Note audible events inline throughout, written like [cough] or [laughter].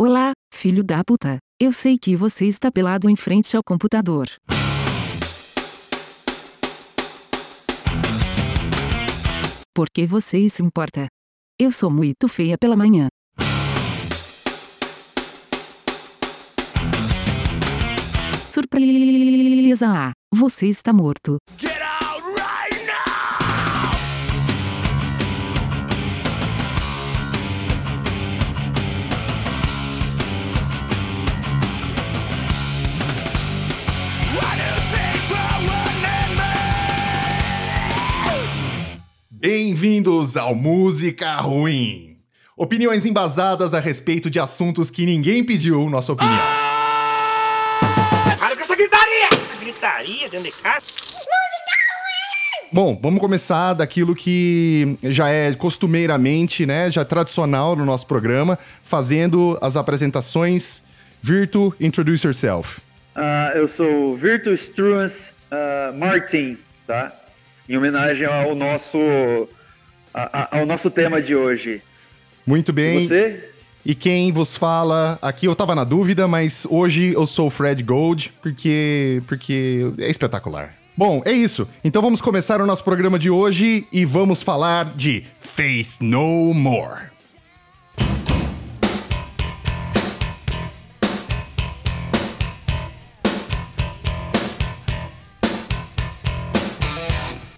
Olá, filho da puta. Eu sei que você está pelado em frente ao computador. Por que você se importa? Eu sou muito feia pela manhã. Surpresa! Você está morto. Get Bem-vindos ao Música Ruim. Opiniões embasadas a respeito de assuntos que ninguém pediu nossa opinião. Para com essa gritaria! Gritaria dentro de casa? Bom, vamos começar daquilo que já é costumeiramente, né, já é tradicional no nosso programa, fazendo as apresentações. Virtu, introduce yourself. Ah, eu sou Virtu Struans ah, Martin, tá? Em homenagem ao nosso, a- a- ao nosso tema de hoje. Muito bem. E você? E quem vos fala aqui, eu tava na dúvida, mas hoje eu sou o Fred Gold, porque, porque é espetacular. Bom, é isso. Então vamos começar o nosso programa de hoje e vamos falar de Faith No More.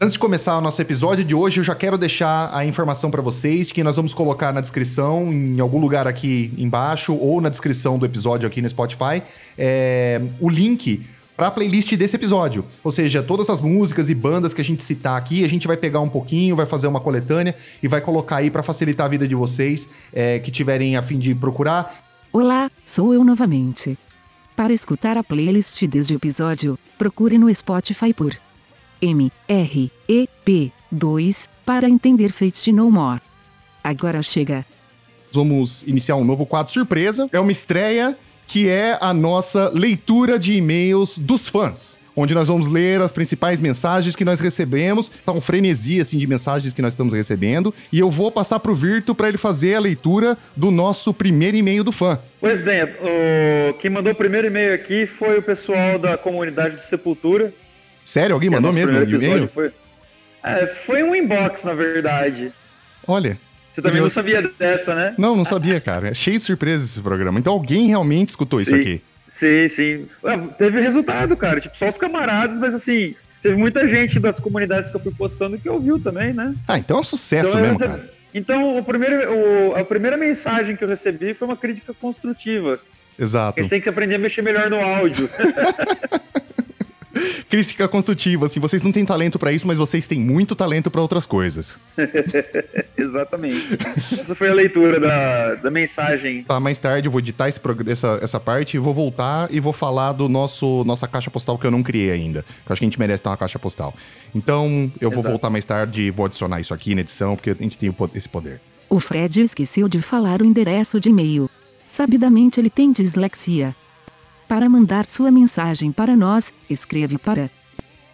Antes de começar o nosso episódio de hoje, eu já quero deixar a informação pra vocês que nós vamos colocar na descrição, em algum lugar aqui embaixo, ou na descrição do episódio aqui no Spotify, é, o link para a playlist desse episódio. Ou seja, todas as músicas e bandas que a gente citar aqui, a gente vai pegar um pouquinho, vai fazer uma coletânea e vai colocar aí pra facilitar a vida de vocês é, que tiverem a fim de procurar. Olá, sou eu novamente. Para escutar a playlist deste episódio, procure no Spotify por M R E P 2 para entender Fate No More. Agora chega. Vamos iniciar um novo quadro surpresa. É uma estreia que é a nossa leitura de e-mails dos fãs. Onde nós vamos ler as principais mensagens que nós recebemos. Tá um frenesi, assim, de mensagens que nós estamos recebendo. E eu vou passar pro Virto para ele fazer a leitura do nosso primeiro e-mail do fã. Pois bem, o, quem mandou o primeiro e-mail aqui foi o pessoal da comunidade do Sepultura. Sério? Alguém mandou mesmo um Foi, É, foi um inbox, na verdade. Olha. Você também não sabia dessa, né? Não, não sabia, cara. É cheio de surpresas esse programa. Então alguém realmente escutou isso Sim. aqui. Sim, sim. Ué, teve resultado, cara. Tipo, só os camaradas, mas assim, teve muita gente das comunidades que eu fui postando que ouviu também, né? Ah, então é um sucesso Então, mesmo, recebi- cara. então o primeiro, o- a primeira mensagem que eu recebi foi uma crítica construtiva. A Exato. gente tem que aprender a mexer melhor no áudio. [laughs] [laughs] Crítica construtiva, assim, vocês não têm talento pra isso, mas vocês têm muito talento pra outras coisas. [laughs] Exatamente. Essa foi a leitura da, da mensagem. Tá, mais tarde eu vou editar esse essa, essa parte e vou voltar e vou falar do nosso nossa caixa postal que eu não criei ainda. Eu acho que a gente merece ter uma caixa postal. Então, eu vou Exato. voltar mais tarde e vou adicionar isso aqui na edição, porque a gente tem esse poder. O Fred esqueceu de falar o endereço de e-mail. Sabidamente ele tem dislexia. Para mandar sua mensagem para nós, escreve para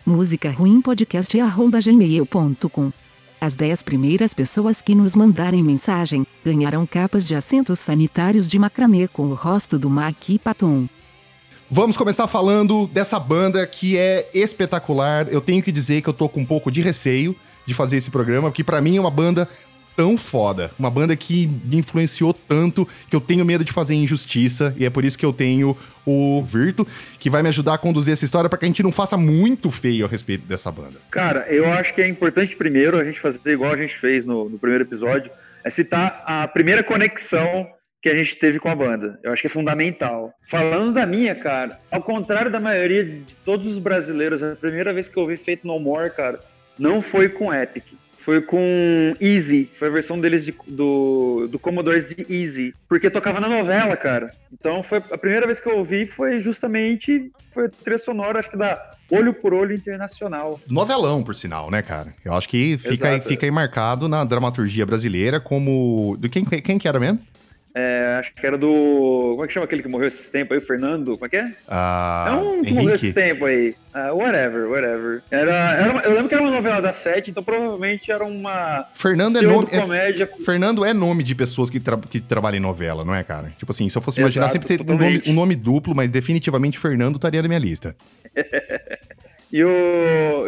musicaruimpodcast.gmail.com. As 10 primeiras pessoas que nos mandarem mensagem ganharão capas de assentos sanitários de macramê com o rosto do Maqui Paton. Vamos começar falando dessa banda que é espetacular. Eu tenho que dizer que eu tô com um pouco de receio de fazer esse programa, porque pra mim é uma banda tão foda, uma banda que me influenciou tanto que eu tenho medo de fazer injustiça e é por isso que eu tenho o Virto, que vai me ajudar a conduzir essa história pra que a gente não faça muito feio a respeito dessa banda. Cara, eu acho que é importante primeiro a gente fazer igual a gente fez no, no primeiro episódio, é citar a primeira conexão que a gente teve com a banda. Eu acho que é fundamental. Falando da minha, cara, ao contrário da maioria de todos os brasileiros, a primeira vez que eu ouvi Feito No More, cara, não foi com Epic. Foi com Easy, foi a versão deles de- do, do Commodore de Easy, porque tocava na novela, cara. Então foi a primeira vez que eu ouvi foi justamente foi trilha sonora, acho que da Olho por Olho Internacional. Novelão, por sinal, né, cara? Eu acho que fica, aí, fica aí marcado na dramaturgia brasileira como... Do quem, quem que era mesmo? É, acho que era do. Como é que chama aquele que morreu esse tempo aí? O Fernando? Como é que é? Ah, é um que morreu esse tempo aí. Ah, whatever, whatever. Era, era uma- eu lembro que era uma novela da sete, então provavelmente era uma. Fernando é nome. é- comédia. Fernando é nome de pessoas que, tra- que trabalham em novela, não é, cara? Tipo assim, se eu fosse imaginar, Exato, sempre teria um nome, um nome duplo, mas definitivamente Fernando estaria na minha lista. [laughs] E eu,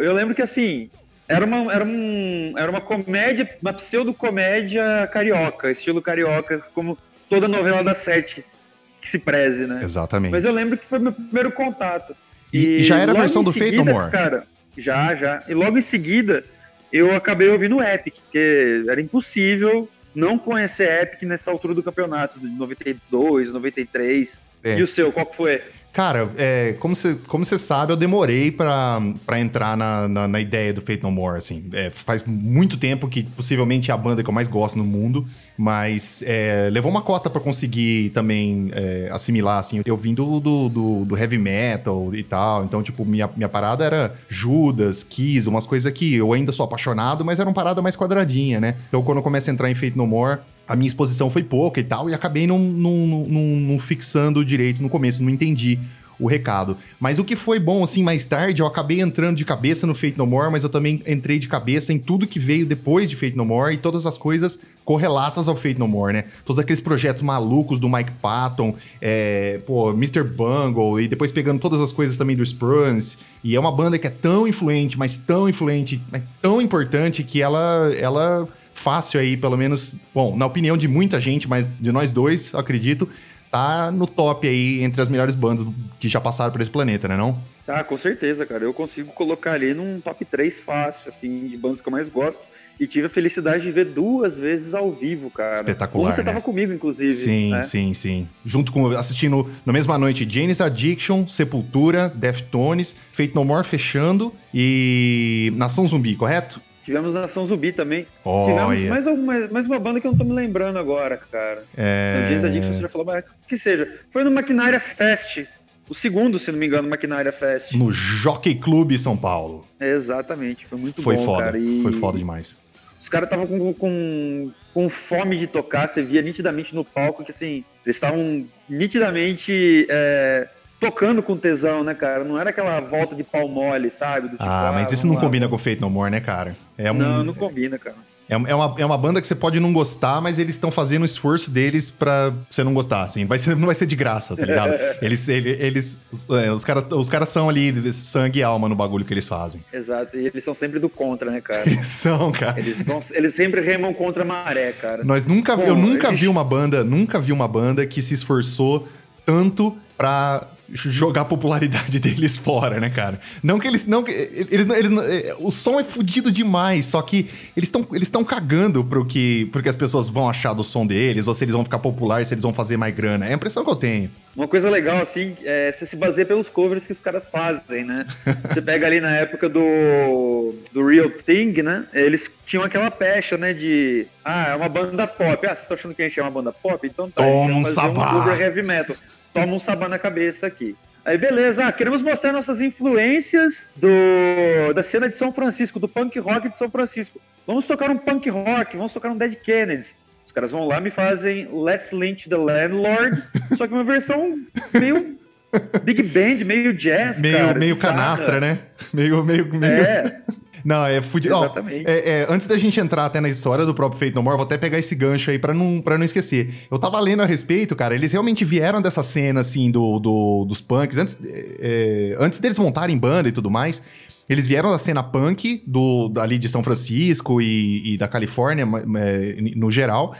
eu lembro que assim. Era uma, era, um, era uma comédia, uma pseudo-comédia carioca, estilo carioca, como toda novela da sete que se preze, né? Exatamente. Mas eu lembro que foi meu primeiro contato. E- e já era a versão do seguida, No More? Cara, já, já. E logo em seguida, eu acabei ouvindo o Epic, porque era impossível não conhecer Epic nessa altura do campeonato, de 92, 93. É. E o seu, qual que foi? Cara, é, como você como sabe, eu demorei pra, pra entrar na, na, na ideia do Fate No More, assim. É, faz muito tempo que possivelmente é a banda que eu mais gosto no mundo, mas é, levou uma cota pra conseguir também é, assimilar, assim. Eu vim do, do, do- do heavy metal e tal, então, tipo, minha, minha parada era Judas, Kiss, umas coisas que eu ainda sou apaixonado, mas era uma parada mais quadradinha, né? Então, quando eu começo a entrar em Fate No More, a minha exposição foi pouca e tal, e acabei não, não, não- não fixando direito no começo, não entendi o recado. Mas o que foi bom, assim, mais tarde, eu acabei entrando de cabeça no Fate No More, mas eu também entrei de cabeça em tudo que veio depois de Fate No More e todas as coisas correlatas ao Fate No More, né? Todos aqueles projetos malucos do Mike Patton, é, pô, Mr. Bungle, e depois pegando todas as coisas também do Spruance. E é uma banda que é tão influente, mas tão influente, mas tão importante que ela, ela fácil aí, pelo menos, bom, na opinião de muita gente, mas de nós dois, acredito, tá no top aí entre as melhores bandas que já passaram por esse planeta, né não? Ah, com certeza, cara. Eu consigo colocar ali num top 3 fácil, assim, de bandas que eu mais gosto. E tive a felicidade de ver duas vezes ao vivo, cara. Espetacular, Uma você né? tava comigo, inclusive. Sim, né? sim, sim. Junto com, assistindo na mesma noite, Janis Addiction, Sepultura, Deftones, Fate No More fechando e Nação Zumbi, correto? Tivemos Nação Zumbi também. Olha. Tivemos mais, alguma, mais uma banda que eu não tô me lembrando agora, cara. É... No James Addiction você já falou, mas que seja. Foi no Maquinária Fest. O segundo, se não me engano, Maquinária Fest. No Jockey Club São Paulo. Exatamente, foi muito Foi bom, foda, cara. E foi foda demais. Os caras estavam com, com, com fome de tocar, você via nitidamente no palco que, assim, eles estavam nitidamente é, tocando com tesão, né, cara? Não era aquela volta de pau mole, sabe? Do tipo, Ah, mas isso vamos não lá. combina com Fate No More, né, cara? É um, Não, não combina, cara. É, é uma, é uma banda que você pode não gostar, mas eles estão fazendo o esforço deles pra você não gostar, assim. Vai ser, [laughs] não vai ser de graça, tá ligado? [laughs] eles, ele- eles, os, é, os caras os caras são ali sangue e alma no bagulho que eles fazem. Exato. E eles são sempre do contra, né, cara? [laughs] Eles são, cara. Eles, vão, eles sempre remam contra a maré, cara. Nós nunca, Bom, eu nunca gente- vi uma banda, nunca vi uma banda que se esforçou tanto pra jogar a popularidade [laughs] deles fora, né, cara? Não que eles não que eles, eles é, o som é fudido demais, só que eles estão eles estão cagando pro que pro que as pessoas vão achar do som deles, ou se eles vão ficar populares, se eles vão fazer mais grana. É a impressão que eu tenho. Uma coisa legal, assim, é você se baseia pelos covers que os caras fazem, né? [laughs] Você pega ali na época do, do Real Thing, né? Eles tinham aquela pecha, né? De. Ah, é uma banda pop. Ah, vocês estão achando que a gente é uma banda pop? Então tá. Toma um sabá. cover heavy metal. Toma um sabá na cabeça aqui. Aí, beleza, ah, queremos mostrar nossas influências do, da cena de São Francisco, do punk rock de São Francisco. Vamos tocar um punk rock, vamos tocar um Dead Kennedys. Os caras vão lá e me fazem Let's Lynch the Landlord, [laughs] só que uma versão meio big band, meio jazz, Meio cara. meio canastra, né? Meio meio, meio... É, Não, é fudido. Ó, Exatamente. é- é, antes da gente entrar até na história do próprio Fate No More, vou até pegar esse gancho aí pra não, pra não esquecer. Eu tava lendo a respeito, cara, eles realmente vieram dessa cena, assim, do, do- dos punks. Antes, é, antes deles montarem banda e tudo mais, eles vieram da cena punk do, ali de São Francisco e, e da Califórnia, é, no geral.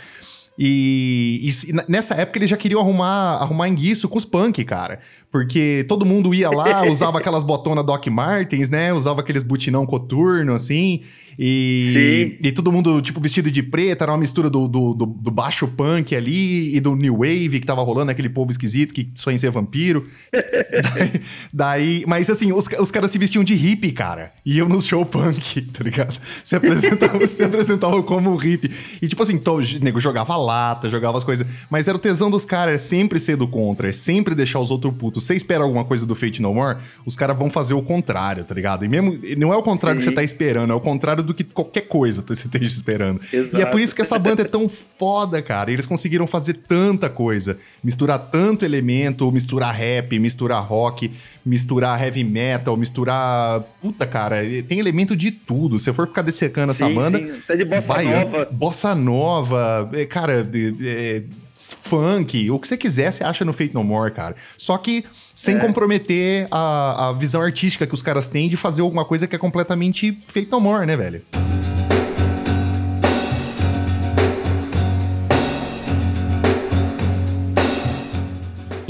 E, e nessa época eles já queriam arrumar, arrumar enguiço com os punk, cara. Porque todo mundo ia lá, [laughs] usava aquelas botonas Doc Martens, né? Usava aqueles butinão coturno, assim. E, e todo mundo, tipo, vestido de preto, era uma mistura do, do, do- do baixo punk ali e do New Wave que tava rolando, aquele povo esquisito que sonha em ser vampiro. [laughs] daí, daí- mas assim, os, os caras se vestiam de hippie, cara. Iam no show punk, [laughs] tá ligado? Se apresentavam, se apresentavam como hippie. E tipo assim, o nego jogava lata, jogava as coisas. Mas era o tesão dos caras, é sempre ser do contra, é sempre deixar os outros putos. Você espera alguma coisa do Fate No More, os caras vão fazer o contrário, tá ligado? E mesmo, não é o contrário Sim. que você tá esperando, é o contrário do que qualquer coisa você esteja esperando. E é Exato. por isso que essa banda é tão foda, cara. Eles conseguiram fazer tanta coisa. Misturar tanto elemento, misturar rap, misturar rock, misturar heavy metal, misturar. Puta, cara, tem elemento de tudo. Se eu for ficar dessecando essa banda. sim. Até de bossa vai, nova. Bossa nova, é, cara, é, é, funk, o que você quiser, você acha no Fate No More, cara. Só que sem É. comprometer a, a visão artística que os caras têm de fazer alguma coisa que é completamente Fate No More, né, velho?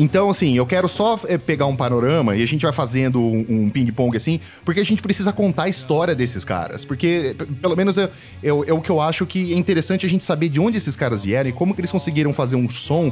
Então, assim, eu quero só é, pegar um panorama e a gente vai fazendo um, um ping-pong assim, porque a gente precisa contar a história desses caras. Porque, p- pelo menos, é, é, é o que eu acho que é interessante a gente saber de onde esses caras vieram e como que eles conseguiram fazer um som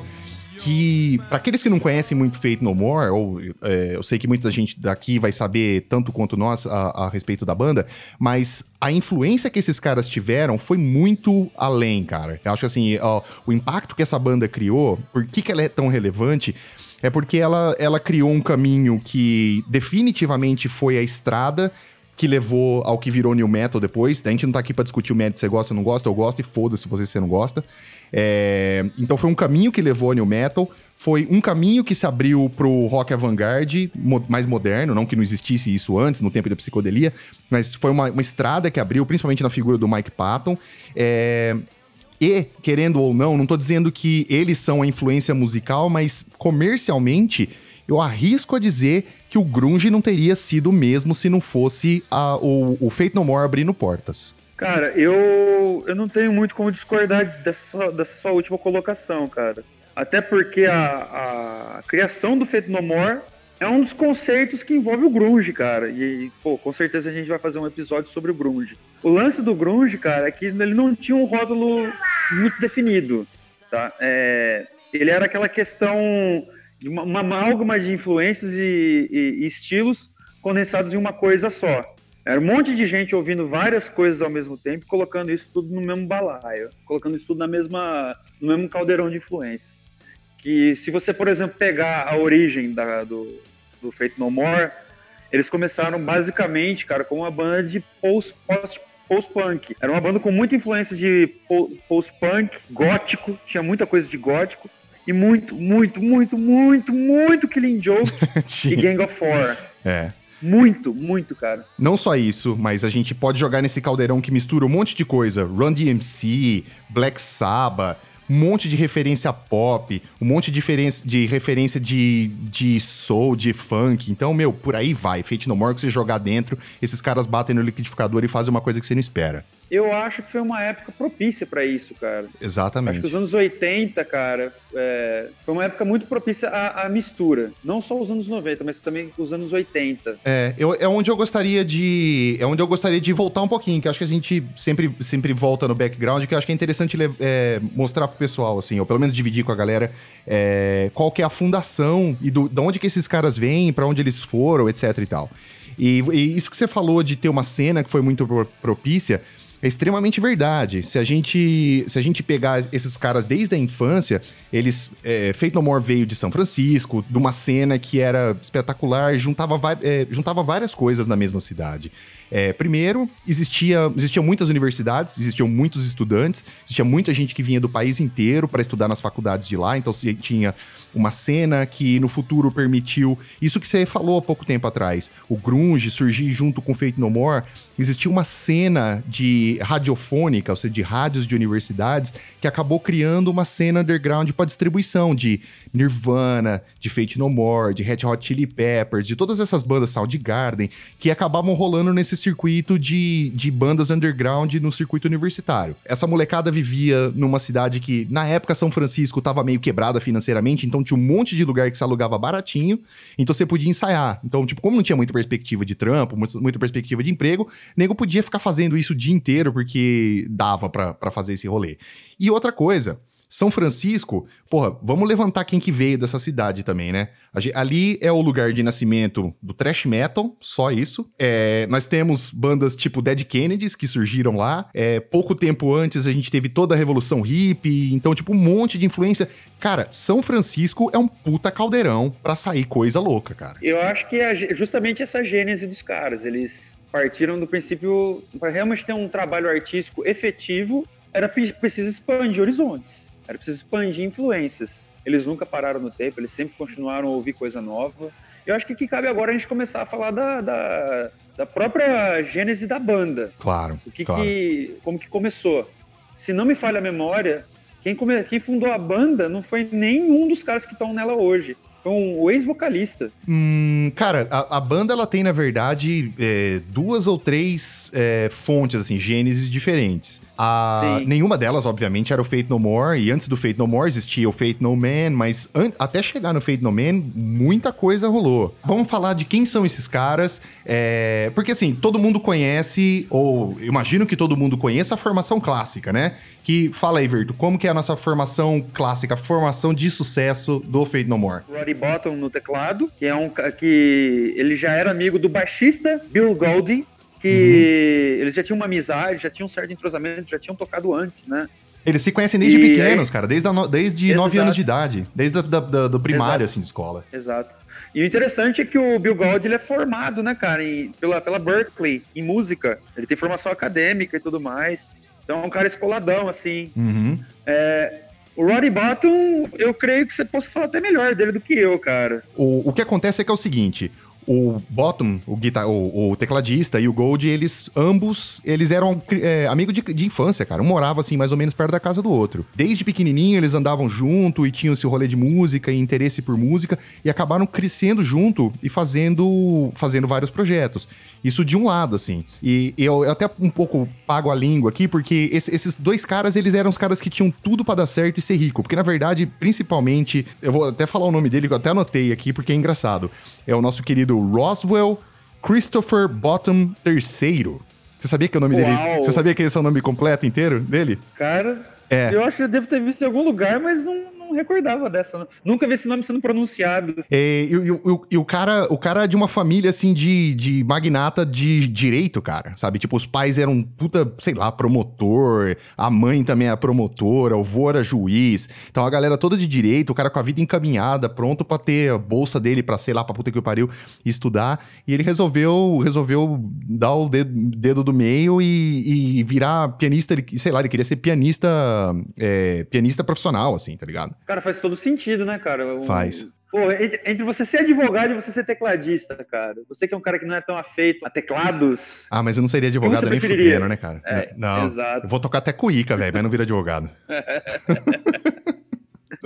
que, pra aqueles que não conhecem muito Fate No More, ou é, eu sei que muita gente daqui vai saber tanto quanto nós a, a respeito da banda, mas a influência que esses caras tiveram foi muito além, cara. Eu acho que assim, ó, o impacto que essa banda criou, por que, que ela é tão relevante, é porque ela, ela criou um caminho que definitivamente foi a estrada que levou ao que virou New Metal depois. A gente não tá aqui pra discutir o mérito se você gosta ou não gosta, eu gosto e foda-se você se você não gosta. É, Então foi um caminho que levou ao New Metal, foi um caminho que se abriu pro rock avant-garde mais moderno, não que não existisse isso antes, no tempo da psicodelia, mas foi uma, uma estrada que abriu, principalmente na figura do Mike Patton. É, e, querendo ou não, não tô dizendo que eles são a influência musical, mas comercialmente, eu arrisco a dizer que o grunge não teria sido o mesmo se não fosse a- o, o Fate No More abrindo portas. Cara, eu, eu não tenho muito como discordar dessa, dessa sua última colocação, cara. Até porque a, a criação do Fate No More é um dos conceitos que envolve o grunge, cara. E, pô, com certeza a gente vai fazer um episódio sobre o grunge. O lance do grunge, cara, é que ele não tinha um rótulo muito definido, tá? É, ele era aquela questão de uma amálgama de influências e, e- e estilos condensados em uma coisa só. Era um monte de gente ouvindo várias coisas ao mesmo tempo, colocando isso tudo no mesmo balaio, colocando isso tudo na mesma, no mesmo caldeirão de influências. Que se você, por exemplo, pegar a origem da- do, do Fate No More, eles começaram basicamente, cara, com uma banda de post, post, post-punk. Era uma banda com muita influência de po- post-punk, gótico, tinha muita coisa de gótico, e muito, muito, muito, muito, muito Killing Joke [laughs] e Gang of Four. É. Muito, muito, cara. Não só isso, mas a gente pode jogar nesse caldeirão que mistura um monte de coisa. Run DMC, Black Sabbath, um monte de referência pop, um monte de, de referência de, de soul, de funk. Então, meu, por aí vai. Fate No More, que você jogar dentro, esses caras batem no liquidificador e fazem uma coisa que você não espera. Eu acho que foi uma época propícia pra isso, cara. Acho Exatamente. que os anos 80, cara, é, foi uma época muito propícia à, à mistura. Não só os anos 90, mas também os anos 80. É, eu- é onde eu gostaria de. É onde eu gostaria de voltar um pouquinho, que acho que a gente sempre, sempre volta no background, que eu acho que é interessante é, mostrar pro pessoal, assim, ou pelo menos dividir com a galera é, qual que é a fundação e do, de onde que esses caras vêm, pra onde eles foram, etc e tal. E, e isso que você falou de ter uma cena que foi muito pro- propícia. É extremamente verdade. Se a gente, se a gente pegar esses caras desde a infância, eles. É, Fate No More veio de São Francisco, de uma cena que era espetacular, juntava, é, juntava várias coisas na mesma cidade. É, primeiro, existia, existiam muitas universidades, existiam muitos estudantes, existia muita gente que vinha do país inteiro para estudar nas faculdades de lá, então se tinha uma cena que no futuro permitiu isso que você falou há pouco tempo atrás, o grunge surgir junto com Fate No More, existia uma cena de radiofônica, ou seja, de rádios de universidades, que acabou criando uma cena underground para distribuição de Nirvana, de Fate No More, de Red Hot Chili Peppers, de todas essas bandas Soundgarden, que acabavam rolando nesse circuito de, de bandas underground no circuito universitário. Essa molecada vivia numa cidade que, na época, São Francisco estava meio quebrada financeiramente, então tinha um monte de lugar que se alugava baratinho, então você podia ensaiar. Então, tipo, como não tinha muita perspectiva de trampo, mu- muita perspectiva de emprego, nego podia ficar fazendo isso o dia inteiro porque dava pra fazer esse rolê. E outra coisa, São Francisco, porra, vamos levantar quem que veio dessa cidade também, né? Ali é o lugar de nascimento do thrash metal, só isso. É, nós temos bandas tipo Dead Kennedys que surgiram lá. É, pouco tempo antes a gente teve toda a Revolução Hippie, então, tipo, um monte de influência. Cara, São Francisco é um puta caldeirão pra sair coisa louca, cara. Eu acho que é justamente essa gênese dos caras. Eles partiram do princípio, para realmente ter um trabalho artístico efetivo, era pre- preciso expandir horizontes, era preciso expandir influências. Eles nunca pararam no tempo, eles sempre continuaram a ouvir coisa nova. Eu acho que aqui cabe agora a gente começar a falar da, da, da própria gênese da banda. Claro, O que claro. que, como que começou? Se não me falha a memória, quem, come- quem fundou a banda não foi nenhum dos caras que estão nela hoje. Foi um o ex-vocalista. Hum, cara, a, a banda ela tem, na verdade, é, duas ou três é, fontes, assim, gênesis diferentes. A, nenhuma delas, obviamente, era o Fate No More, e antes do Fate No More existia o Fate No Man, mas até chegar no Fate No Man, muita coisa rolou. Vamos falar de quem são esses caras, é, porque assim, todo mundo conhece, ou imagino que todo mundo conheça a formação clássica, né? Que, fala aí, Verto, como que é a nossa formação clássica, a formação de sucesso do Fate No More? Roddy Bottom no teclado, que é um que ele já era amigo do baixista Bill Goldie, que eles já tinham uma amizade, já tinham um certo entrosamento, já tinham tocado antes, né? Eles se conhecem desde E pequenos, aí- cara, desde, a desde. 9 anos de idade, desde da, da- do primário, Exato. assim, de escola. Exato. E o interessante é que o Bill Goldie ele é formado, né, cara, em- pela, pela Berkeley, em música. Ele tem formação acadêmica e tudo mais. Então é um cara escoladão, assim. Uhum. O Roddy Bottom, eu creio que você possa falar até melhor dele do que eu, cara. O, o que acontece é que é o seguinte. O Bottom, o, guitar, o, o tecladista e o Gold, eles ambos, eles eram é, amigos de, de infância, cara. Um morava, assim, mais ou menos perto da casa do outro. Desde pequenininho, eles andavam junto e tinham esse rolê de música e interesse por música e acabaram crescendo junto e fazendo, fazendo vários projetos. Isso de um lado, assim. E eu, eu até um pouco pago a língua aqui, porque esse- esses dois caras, eles eram os caras que tinham tudo pra dar certo e ser rico. Porque, na verdade, principalmente, eu vou até falar o nome dele, que eu até anotei aqui, porque é engraçado. É o nosso querido Roswell Christopher Bottom III. Você sabia que é o nome dele? Uau! Você sabia que esse é o nome completo inteiro dele? Cara, É. eu acho que eu devo ter visto em algum lugar, mas não, não recordava dessa. não. Nunca vi esse nome sendo pronunciado. É, e, e- e- e o cara, o cara é de uma família, assim, de, de magnata de direito, cara, sabe? Tipo, os pais eram puta, sei lá, promotor, a mãe também era promotora, o vô era juiz. Então a galera toda de direito, o cara com a vida encaminhada, pronto pra ter a bolsa dele pra, sei lá, pra puta que pariu, estudar. E ele resolveu, resolveu dar o dedo, dedo do meio e, e virar pianista, ele, sei lá, ele queria ser pianista, é, pianista profissional, assim, tá ligado? Cara, faz todo sentido, né, cara? O- Faz. Pô, entre você ser advogado e você ser tecladista, cara. Você que é um cara que não é tão afeito a teclados. Ah, mas eu não seria advogado nem fudendo, né, cara? É, não. exato. Eu vou tocar até cuíca, velho, mas não vira advogado. [laughs]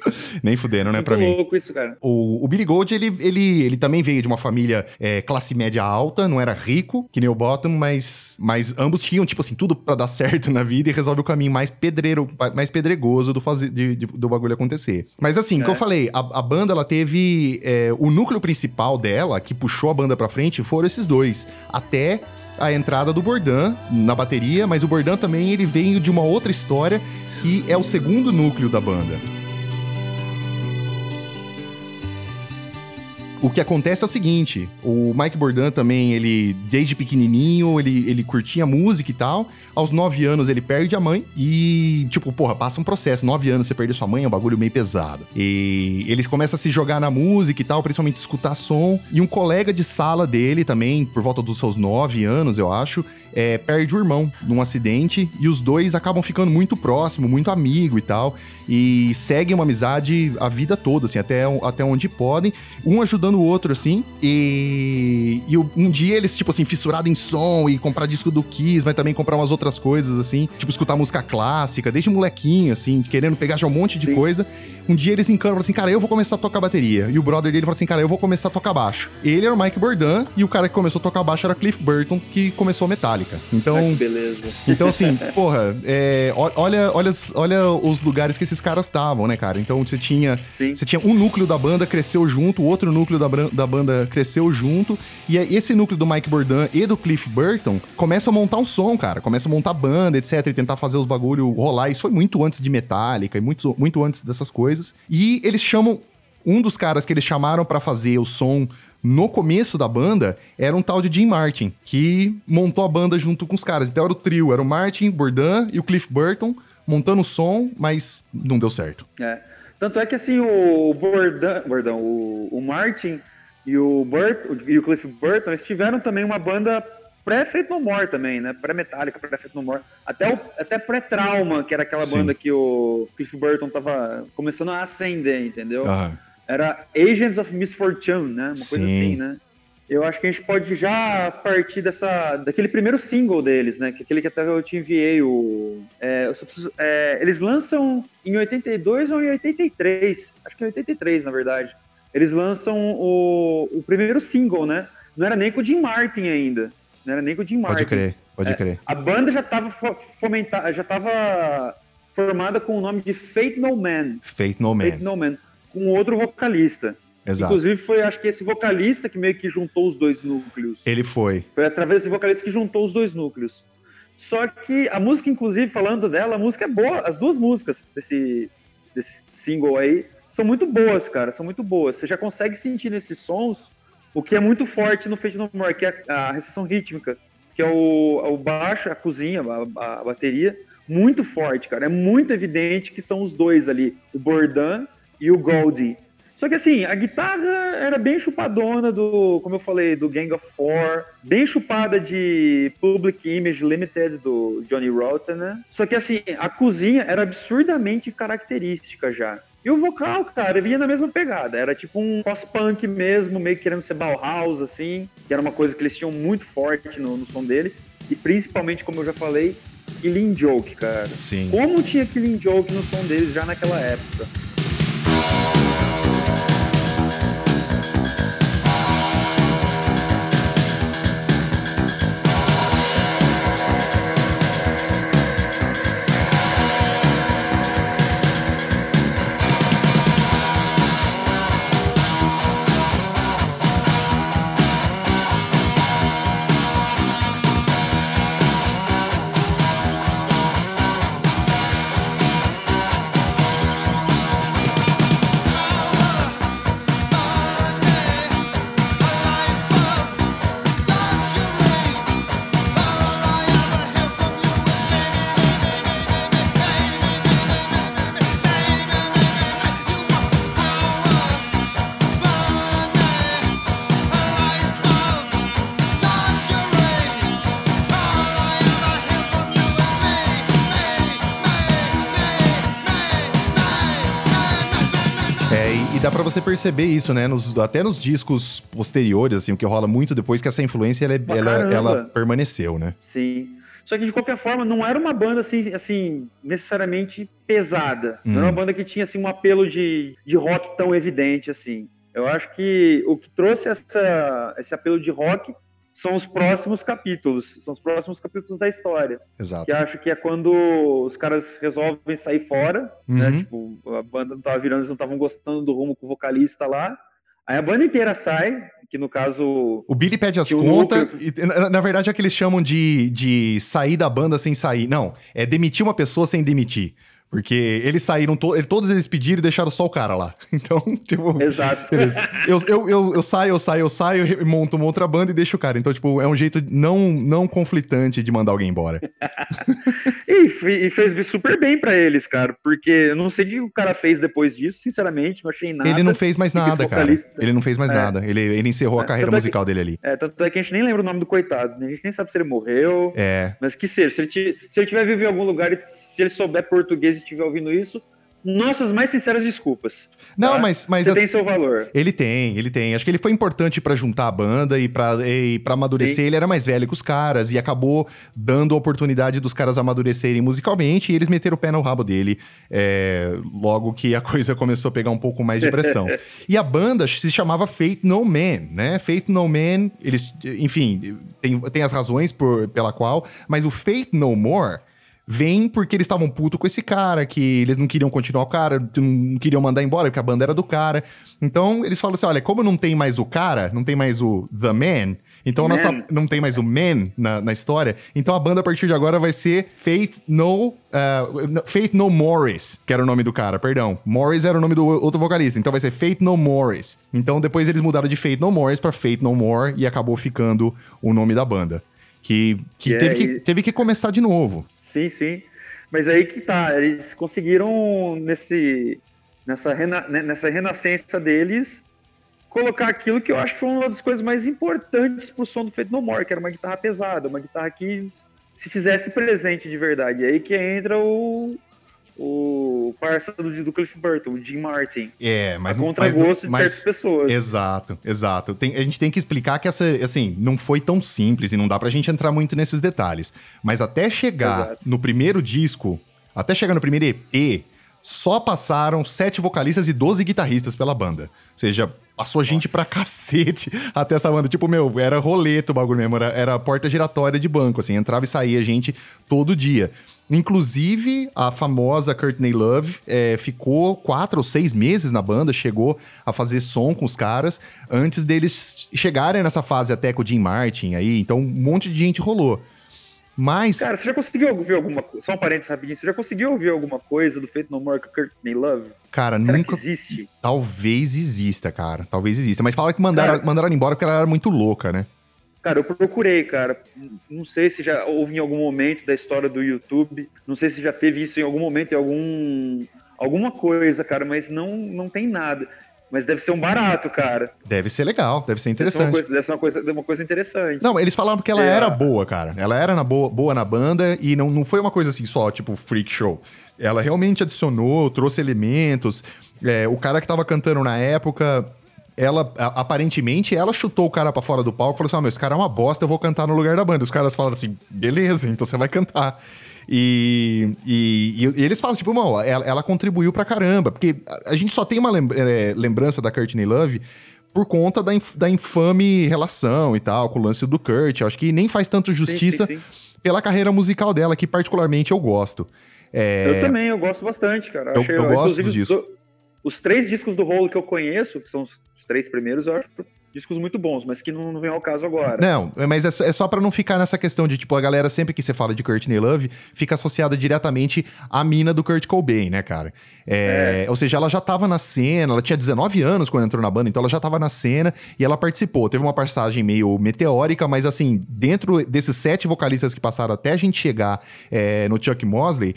[laughs] nem fudendo, né, Muito pra mim. louco isso, cara. O, o Billy Gold, ele, ele, ele também veio de uma família é, classe média alta, não era rico, que nem o Bottom, mas, mas ambos tinham, tipo assim, tudo pra dar certo na vida e resolve o caminho mais pedreiro, mais pedregoso do, fazer, de- de- do bagulho acontecer. Mas assim, o que É. eu falei, a, a banda, ela teve... é, o núcleo principal dela, que puxou a banda pra frente, foram esses dois. Até a entrada do Bordan na bateria, mas o Bordan também, ele veio de uma outra história, que é o segundo núcleo da banda. O que acontece é o seguinte, o Mike Bordan também, ele, desde pequenininho, ele, ele curtia música e tal. Aos nove anos, ele perde a mãe e, tipo, porra, passa um processo. Nove anos você perder sua mãe é um bagulho meio pesado. E ele começa a se jogar na música e tal, principalmente escutar som. E um colega de sala dele também, por volta dos seus nove anos, eu acho, é, perde o irmão num acidente e os dois acabam ficando muito próximos, muito amigo e tal. E seguem uma amizade a vida toda, assim, até, até onde podem. Um ajudando o outro, assim. E, e um dia eles, tipo assim, fissurados em som e comprar disco do Kiss, mas também comprar umas outras coisas, assim. Tipo, escutar música clássica, desde molequinho, assim, querendo pegar já um monte de Sim. coisa. Um dia eles encanam falam assim, cara, eu vou começar a tocar bateria. E o brother dele fala assim, cara, eu vou começar a tocar baixo. Ele era o Mike Bordan e o cara que começou a tocar baixo era Cliff Burton, que começou a Metallica. Então, Ah, que beleza. então assim, [laughs] porra, é, olha, olha, os- olha os lugares que esses caras estavam, né, cara? Então você tinha, Sim. você tinha um núcleo da banda cresceu junto, o outro núcleo da, da banda cresceu junto, e é esse núcleo do Mike Bourdain e do Cliff Burton começa a montar um som, cara, começa a montar banda, etc, e tentar fazer os bagulho rolar. Isso foi muito antes de Metallica e muito, muito antes dessas coisas. E eles chamam um dos caras que eles chamaram pra fazer o som no começo da banda era um tal de Jim Martin, que montou a banda junto com os caras. Então era o trio, era o Martin, Bourdain e o Cliff Burton montando o som, mas não deu certo. É. Tanto é que assim, o Bordão, Bordão o, o Martin e o Burt e o Cliff Burton, eles tiveram também uma banda pré-Fate No More também, né? Pré-Metallica, pré-Fate No More. Até, o- até pré-Trauma, que era aquela Sim. banda que o Cliff Burton tava começando a ascender, entendeu? Aham. Era Agents of Misfortune, né? Uma coisa Sim. assim, né? Eu acho que a gente pode já partir dessa, daquele primeiro single deles, né? Que é aquele que até eu te enviei. O, é, preciso- é, eles lançam em 82 ou em 83. Acho que em 83, na verdade. Eles lançam o, o primeiro single, né? Não era nem com o Jim Martin ainda. Não era nem com o Jim Martin. Pode crer, pode É, crer. A banda já estava fomentada, já estava formada com o nome de Fate No Man. Faith No Man. Fate No Man, com outro vocalista. Exato. Inclusive, foi acho que esse vocalista que meio que juntou os dois núcleos. Ele foi. Foi através desse vocalista que juntou os dois núcleos. Só que a música, inclusive, falando dela, a música é boa. As duas músicas desse, desse single aí são muito boas, cara. São muito boas. Você já consegue sentir nesses sons o que é muito forte no Fate No More, que é a recessão rítmica, que é o, o baixo, a cozinha, a, a bateria, muito forte, cara. É muito evidente que são os dois ali, o Bourdain e o Goldie. Só que assim, a guitarra era bem chupadona do, como eu falei, do Gang of Four, bem chupada de Public Image Limited do Johnny Rotten, né? Só que assim, a cozinha era absurdamente característica já. E o vocal, cara, vinha na mesma pegada. Era tipo um pós-punk mesmo, meio que querendo ser Bauhaus, assim. Que era uma coisa que eles tinham muito forte no, no som deles. E principalmente, como eu já falei, Killing Joke, cara. Sim. Como tinha Killing Joke no som deles já naquela época. Perceber isso, né? Nos- até nos discos posteriores, assim, o que rola muito depois que essa influência ela, Pra ela, ela permaneceu, né? Sim. Só que de qualquer forma, não era uma banda assim, assim necessariamente pesada. Não era Hum. uma banda que tinha assim, um apelo de, de rock tão evidente assim. Eu acho que o que trouxe essa, esse apelo de rock são os próximos capítulos, são os próximos capítulos da história. Exato. Que acho que é quando os caras resolvem sair fora, né? Uhum. Tipo, a banda não tava virando, eles não estavam gostando do rumo com o vocalista lá. Aí a banda inteira sai, que no caso O Billy pede as contas. núcleo- na, na verdade, é que eles chamam de, de sair da banda sem sair. Não, é demitir uma pessoa sem demitir. Porque eles saíram, to- ele- todos eles pediram e deixaram só o cara lá. [laughs] Então, tipo. Exato. Beleza. Eu, eu, eu, eu saio, eu saio, eu saio, monto uma outra banda e deixo o cara. Então, tipo, é um jeito não, não conflitante de mandar alguém embora. [laughs] E, e fez super bem pra eles, cara, porque eu não sei o que o cara fez depois disso, sinceramente, não achei nada. ele não fez mais nada, cara. Ele não fez mais É. nada. Ele, ele encerrou a É, carreira tanto é que- musical dele ali. É, tanto é que a gente nem lembra o nome do coitado, né? a gente nem sabe se ele morreu, É. mas que seja, se ele, se ele tiver vivo em algum lugar se ele souber português estiver ouvindo isso, nossas mais sinceras desculpas. Não, tá? mas, mas Você assim, tem seu valor. Ele tem, ele tem. Acho que ele foi importante pra juntar a banda e pra, e pra amadurecer. Sim. Ele era mais velho que os caras e acabou dando a oportunidade dos caras amadurecerem musicalmente e eles meteram o pé no rabo dele é, logo que a [laughs] coisa começou a pegar um pouco mais de pressão. [laughs] e a banda se chamava Fate No Man, né? Fate No Man, eles, enfim, tem, tem as razões por, pela qual, mas o Fate No More vem porque eles estavam puto com esse cara, que eles não queriam continuar o cara, não queriam mandar embora, porque a banda era do cara. Então eles falam assim: olha, como não tem mais o cara, não tem mais o The Man, então a nossa, Man. não tem mais o Man na, na história, então a banda a partir de agora vai ser Fate No. uh, Fate No Morris, que era o nome do cara, perdão. Morris era o nome do outro vocalista, então vai ser Fate No Morris. Então depois eles mudaram de Fate No Morris pra Fate No More e acabou ficando o nome da banda. Que, que, Que é teve, que e- teve que começar de novo. Sim, sim. Mas aí que tá, eles conseguiram nesse nessa, rena- né, nessa renascença deles colocar aquilo que eu acho que foi uma das coisas mais importantes pro som do Fate No More, que era uma guitarra pesada, uma guitarra que se fizesse presente de verdade. E aí que entra o o parça do, do Cliff Burton, o Jim Martin. É, mas a contragosto de certas pessoas. Exato, exato. Tem- a gente tem que explicar que essa, assim, não foi tão simples e não dá pra gente entrar muito nesses detalhes. Mas até chegar Exato. no primeiro disco, até chegar no primeiro EP, só passaram sete vocalistas e 12 guitarristas pela banda. Ou seja, passou gente pra cacete [laughs] até essa banda. Tipo, meu, era roleta o bagulho mesmo, era, era porta giratória de banco, assim, entrava e saía gente todo dia. Inclusive, a famosa Courtney Love é, ficou quatro ou seis meses na banda, chegou a fazer som com os caras, antes deles chegarem nessa fase até com o Jim Martin aí. Então, um monte de gente rolou. Mas, Cara, você já conseguiu ouvir alguma coisa? Só um parênteses rapidinho. Você já conseguiu ouvir alguma coisa do Fate No More com Courtney Love? cara, Será nunca. que existe? Talvez exista, cara. Talvez exista. Mas fala que mandaram, Cara- mandaram ela embora porque ela era muito louca, né? Cara, eu procurei, cara. Não sei se já houve em algum momento da história do YouTube. Não sei se já teve isso em algum momento, em algum. alguma coisa, cara, mas não, não tem nada. Mas deve ser um barato, cara. Deve ser legal, deve ser Deve ser uma interessante. coisa, deve ser uma coisa, uma coisa interessante. Não, eles falaram que ela É. era boa, cara. Ela era na boa, boa na banda e não, não foi uma coisa assim só, tipo, freak show. Ela realmente adicionou, trouxe elementos. É, o cara que tava cantando na época, ela, a- aparentemente, ela chutou o cara pra fora do palco e falou assim: ah, meu, esse cara é uma bosta, eu vou cantar no lugar da banda. Os caras falaram assim: beleza, então você vai cantar. E, e- e eles falam, tipo, mano, ela, ela contribuiu pra caramba, porque a, a gente só tem uma é, lembrança da Courtney Love por conta da, inf- da infame relação e tal, com o lance do Kurt. Eu acho que nem faz tanto justiça sim, sim. pela carreira musical dela, que particularmente eu gosto. É, Eu também, eu gosto bastante, cara. Eu- Achei- eu gosto inclusive, disso. do- os três discos do Hole que eu conheço, que são os, os três primeiros, eu acho discos muito bons, mas que não, não vem ao caso agora. Não, mas é só, é só pra não ficar nessa questão de, tipo, a galera, sempre que você fala de Courtney Love, fica associada diretamente à mina do Kurt Cobain, né, cara? É, Ou seja, ela já tava na cena, ela tinha 19 anos quando entrou na banda, então ela já tava na cena e ela participou. Teve uma passagem meio meteórica, mas assim, dentro desses sete vocalistas que passaram até a gente chegar é, no Chuck Mosley,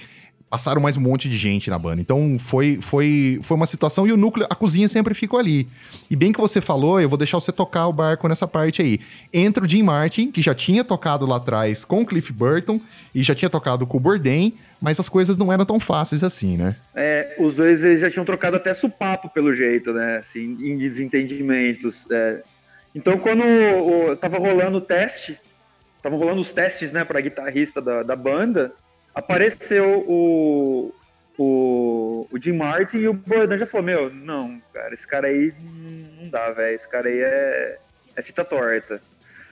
passaram mais um monte de gente na banda. Então foi, foi, foi uma situação e o núcleo, a cozinha sempre ficou ali. E bem que você falou, eu vou deixar você tocar o barco nessa parte aí. Entra o Jim Martin, que já tinha tocado lá atrás com Cliff Burton e já tinha tocado com o Bourdain, mas as coisas não eram tão fáceis assim, né? É, os dois já tinham trocado até supapo, pelo jeito, né? Assim, em desentendimentos. é. Então, quando o, o- tava rolando o teste, estavam rolando os testes, né, pra guitarrista da, da banda, apareceu o, o, o Jim Martin e o Bourdain já falou, meu, não, cara, esse cara aí não dá, velho, esse cara aí é, é fita torta.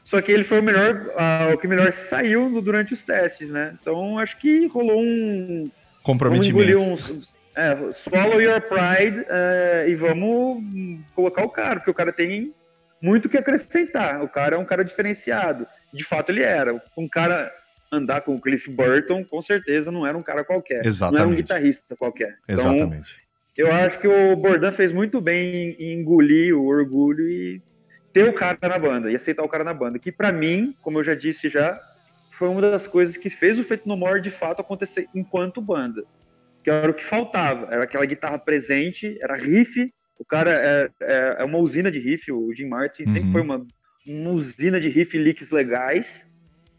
Só que ele foi o melhor, ah, o que melhor saiu no- durante os testes, né? Então, acho que rolou um, Comprometimento. uns. É, swallow your pride é, e vamos colocar o cara, porque o cara tem muito o que acrescentar. O cara é um cara diferenciado. De fato, ele era. Um cara andar com o Cliff Burton, com certeza, não era um cara qualquer. Não era um Exatamente. guitarrista qualquer. Então, Exatamente. eu acho que o Bordan fez muito bem em engolir o orgulho e ter o cara na banda, e aceitar o cara na banda. Que pra mim, como eu já disse já, foi uma das coisas que fez o Feito No More de fato acontecer enquanto banda. Que era o que faltava, era aquela guitarra presente, era riff. O cara é, é- é uma usina de riff, o Jim Martin sempre Uhum. foi uma, uma usina de riff e licks legais.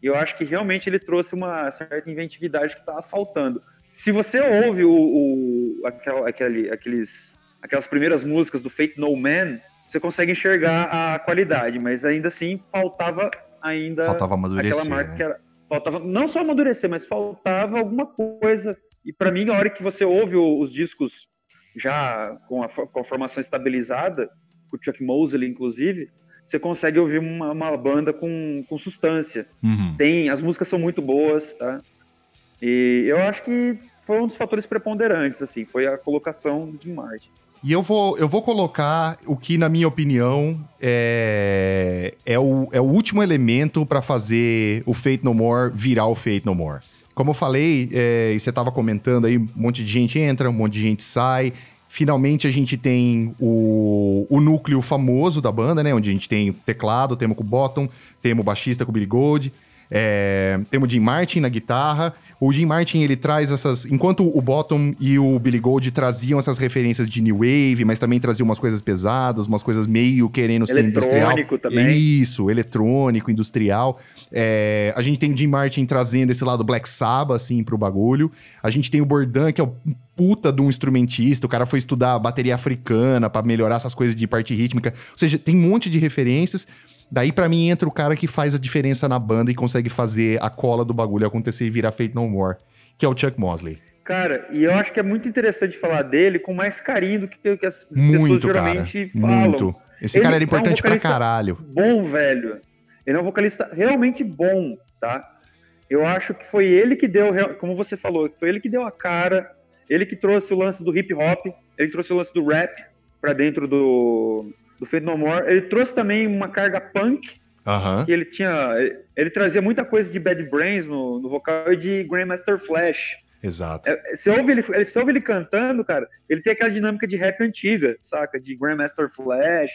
E eu acho que realmente ele trouxe uma certa inventividade que estava faltando. Se você ouve o, o- aquela, aquele, aqueles, aquelas primeiras músicas do Fate No Man, você consegue enxergar a qualidade, mas ainda assim faltava ainda Faltava amadurecer, aquela marca né? que era, faltava não só amadurecer, mas faltava alguma coisa. E para mim, a hora que você ouve os discos já com a, com a formação estabilizada, com o Chuck Mosley inclusive, você consegue ouvir uma, uma banda com, com substância. Uhum. Tem, as músicas são muito boas, tá? E eu acho que foi um dos fatores preponderantes, assim, foi a colocação de Martin. E eu vou, eu vou colocar o que, na minha opinião, é, é, o, é o último elemento pra fazer o Fate No More virar o Fate No More. Como eu falei, é, e você tava comentando aí, um monte de gente entra, um monte de gente sai. Finalmente a gente tem o, o núcleo famoso da banda, né? Onde a gente tem teclado, temos com o Bottom, temos o baixista com o Billy Gold, é, temos o Jim Martin na guitarra. O Jim Martin, ele traz essas... Enquanto o Bottom e o Billy Gold traziam essas referências de New Wave, mas também traziam umas coisas pesadas, umas coisas meio querendo ser industrial. Eletrônico também. Isso, eletrônico, industrial. É, a gente tem o Jim Martin trazendo esse lado Black Sabbath, assim, pro bagulho. A gente tem o Bordan, que é o puta de um instrumentista. O cara foi estudar bateria africana pra melhorar essas coisas de parte rítmica. Ou seja, tem um monte de referências. Daí, pra mim, entra o cara que faz a diferença na banda e consegue fazer a cola do bagulho acontecer e virar Fate No More, que é o Chuck Mosley. Cara, e eu acho que é muito interessante falar dele com mais carinho do que, que as pessoas Muito, cara. geralmente falam. Muito. Esse Ele cara era é um importante pra caralho. Bom, velho. Ele é um vocalista realmente bom, tá? Eu acho que foi ele que deu, como você falou, foi ele que deu a cara, ele que trouxe o lance do hip hop, ele trouxe o lance do rap pra dentro do, do Fate No More. Ele trouxe também uma carga punk, Aham. que ele tinha. Ele, ele trazia muita coisa de Bad Brains no, no vocal e de Grandmaster Flash. Exato. É, Você ouve, ele, você ouve ele cantando, cara, ele tem aquela dinâmica de rap antiga, saca? De Grandmaster Flash.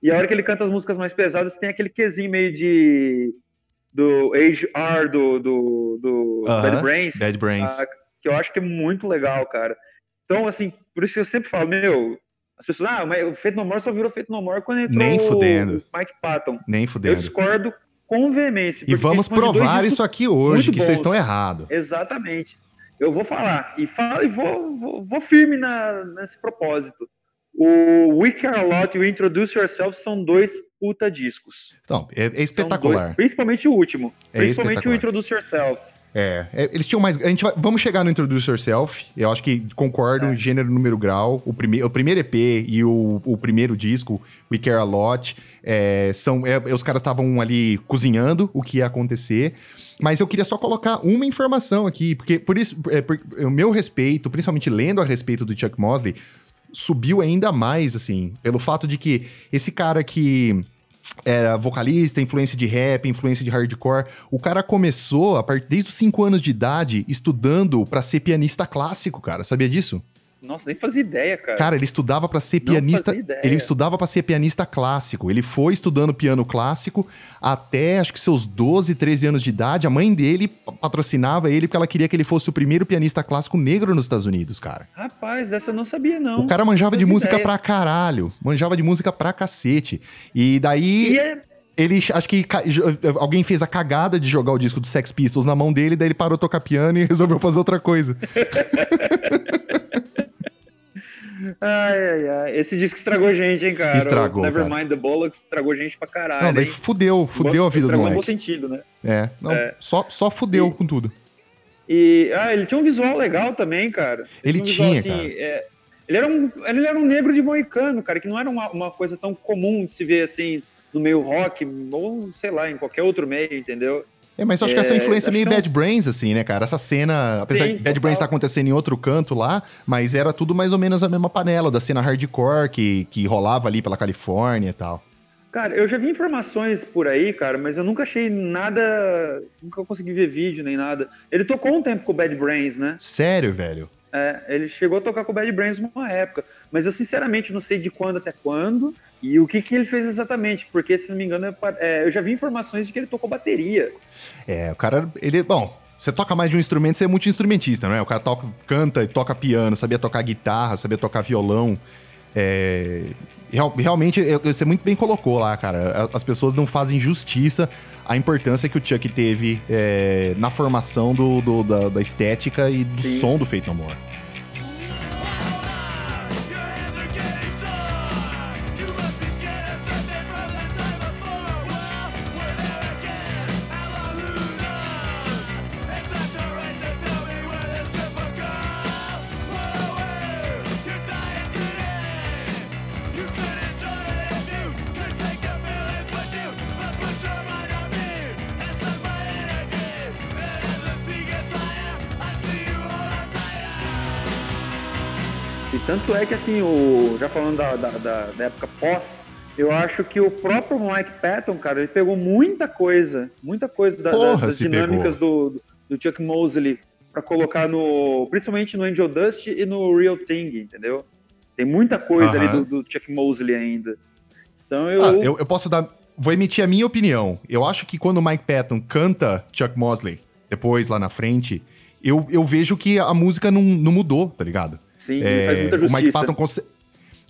E a hora que ele canta as músicas mais pesadas, tem aquele quesinho meio de. do Age R do, do, do Bad Brains. Bad Brains. saca? Que eu acho que é muito legal, cara. Então, assim, por isso que eu sempre falo, meu. As pessoas, ah, mas o Feito No More só virou Feito No More quando entrou Nem fudendo. o Mike Patton. Nem Eu fudendo. discordo com veemência. E vamos provar isso aqui hoje, que vocês bons. estão errados. Exatamente. Eu vou falar. E, falo, e vou, vou, vou firme na, nesse propósito. O We Care A Lot e o Introduce Yourself são dois puta discos. Então, é, é espetacular. dois- principalmente o último. É principalmente o Introduce Yourself. É, é, eles tinham mais. A gente vai, vamos chegar no Introduce Yourself. Eu acho que concordo, É. gênero, número, grau. O, prime, o primeiro EP e o, o primeiro disco, We Care a Lot, é, são. é, os caras estavam ali cozinhando o que ia acontecer. Mas eu queria só colocar uma informação aqui, porque por isso, é, por- o meu respeito, principalmente lendo a respeito do Chuck Mosley, subiu ainda mais, assim, pelo fato de que esse cara que era vocalista, influência de rap, influência de hardcore. O cara começou, a part... desde os 5 anos de idade, estudando pra ser pianista clássico, cara. Sabia disso? Nossa, nem fazia ideia, cara. Cara, ele estudava pra ser pianista. Ele estudava pra ser pianista clássico. Ele foi estudando piano clássico até acho que seus 12, 13 anos de idade. A mãe dele pa- patrocinava ele porque ela queria que ele fosse o primeiro pianista clássico negro nos Estados Unidos, cara. Rapaz, dessa eu não sabia, não. O cara manjava de música ideia. pra caralho. Manjava de música pra cacete. E daí. E é, Ele, acho que alguém fez a cagada de jogar o disco do Sex Pistols na mão dele, daí ele parou de tocar piano e [laughs] resolveu fazer outra coisa. [laughs] ai, ai, ai. Esse disco estragou gente, hein, cara. Estragou, cara. Nevermind the Bollocks estragou gente pra caralho. Não, daí hein? fudeu, fudeu a vida do estragou no bom moleque. sentido, né? É, não, É. Só, só fudeu E- com tudo. E ah, ele tinha um visual legal também, cara. Ele tinha um visual, tinha, é, ele, era um, ele era um negro de moicano, cara, que não era uma, uma coisa tão comum de se ver assim no meio rock, ou sei lá, em qualquer outro meio, entendeu? É, mas eu acho que essa É, influência meio é Bad Brains, assim, né, cara? Essa cena, apesar Sim, de Bad total. Brains tá acontecendo em outro canto lá, mas era tudo mais ou menos a mesma panela da cena hardcore que, que rolava ali pela Califórnia e tal. Cara, eu já vi informações por aí, cara, mas eu nunca achei nada. Nunca consegui ver vídeo nem nada. Ele tocou um tempo com o Bad Brains, né? Sério, velho? É, ele chegou a tocar com o Bad Brains numa época. Mas eu sinceramente não sei de quando até quando e o que, que ele fez exatamente. Porque, se não me engano, é é, eu já vi informações de que ele tocou bateria. É, o cara, ele, bom, você toca mais de um instrumento, você é multi-instrumentista, não é? O cara toca, canta e toca piano, sabia tocar guitarra, sabia tocar violão. É, real- realmente, você muito bem colocou lá, cara. As pessoas não fazem justiça à importância que o Chuck teve é, na formação do, do- da, da estética e do Sim. som do Feito No é que assim, o, já falando da, da, da, época pós, eu acho que o próprio Mike Patton, cara, ele pegou muita coisa, muita coisa da- Porra, das dinâmicas do, do Chuck Mosley pra colocar no. Principalmente no Angel Dust e no Real Thing, entendeu? Tem muita coisa ali Aham. do, do Chuck Mosley ainda. Então eu. Ah, eu, eu posso dar. Vou emitir a minha opinião. Eu acho que quando o Mike Patton canta Chuck Mosley, depois lá na frente, eu, eu vejo que a música não, não mudou, tá ligado? Sim, É, ele faz muita O Mike justiça. Patton conse-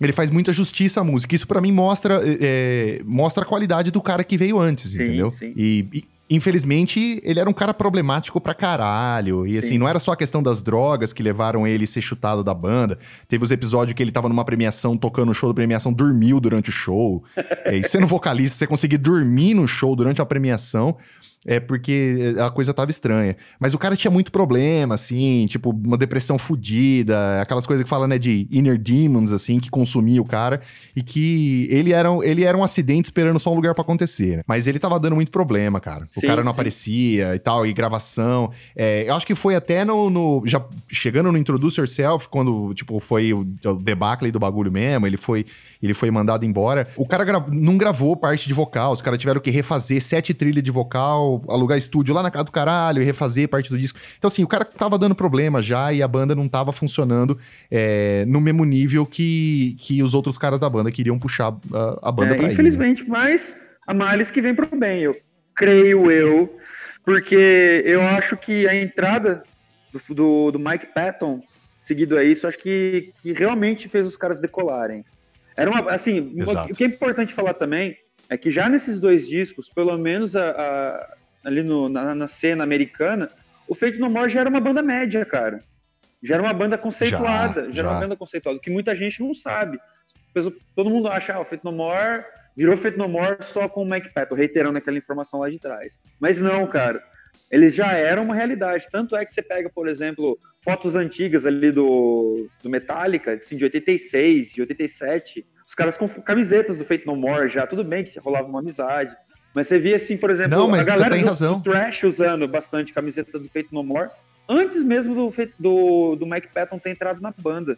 ele faz muita justiça à música. Isso pra mim mostra é, mostra a qualidade do cara que veio antes, Sim, entendeu? sim. E, e, infelizmente ele era um cara problemático pra caralho. E Sim. assim, não era só a questão das drogas que levaram ele a ser chutado da banda. Teve os episódios que ele tava numa premiação, tocando o show da premiação, dormiu durante o show. [laughs] É, e sendo vocalista, você conseguir dormir no show durante a premiação. É porque a coisa tava estranha. Mas o cara tinha muito problema, assim, tipo, uma depressão fodida, aquelas coisas que falam, né, de inner demons, assim, que consumia o cara, e que ele era, um- ele era um acidente esperando só um lugar pra acontecer, né? Mas ele tava dando muito problema, cara. O Sim, cara não sim. aparecia e tal, e gravação. É, eu acho que foi até no, no- Já chegando no Introduce Yourself, quando, tipo, foi o, o debacle do bagulho mesmo, ele foi, ele foi mandado embora. O cara gra- não gravou parte de vocal, os caras tiveram que refazer sete trilhas de vocal, alugar estúdio lá na casa do caralho e refazer parte do disco. Então, assim, o cara tava dando problema já e a banda não tava funcionando é, no mesmo nível que, que os outros caras da banda queriam puxar a, a banda É, pra né? infelizmente, mas a males que vem pro bem, eu creio eu, porque eu acho que a entrada do, do, do Mike Patton, seguido a isso, acho que, que realmente fez os caras decolarem. Era uma, assim, Exato. o que é importante falar também é que já nesses dois discos, pelo menos a- a- ali no- na, na cena americana, o Fate No More já era uma banda média, cara. Já era uma banda conceituada, já, Já, era uma banda conceituada, que muita gente não sabe. Todo mundo acha, ah, o Fate No More virou Fate No More só com o Patton, reiterando aquela informação lá de trás. Mas não, cara. Eles já eram uma realidade. Tanto é que você pega, por exemplo, fotos antigas ali do, do Metallica, assim, de 86, de 87, os caras com camisetas do Fate No More já, tudo bem que rolava uma amizade. Mas você via assim, por exemplo, Não, a galera tem do, razão. do Trash usando bastante camiseta do Fate No More, antes mesmo do, do, do Mike Patton ter entrado na banda.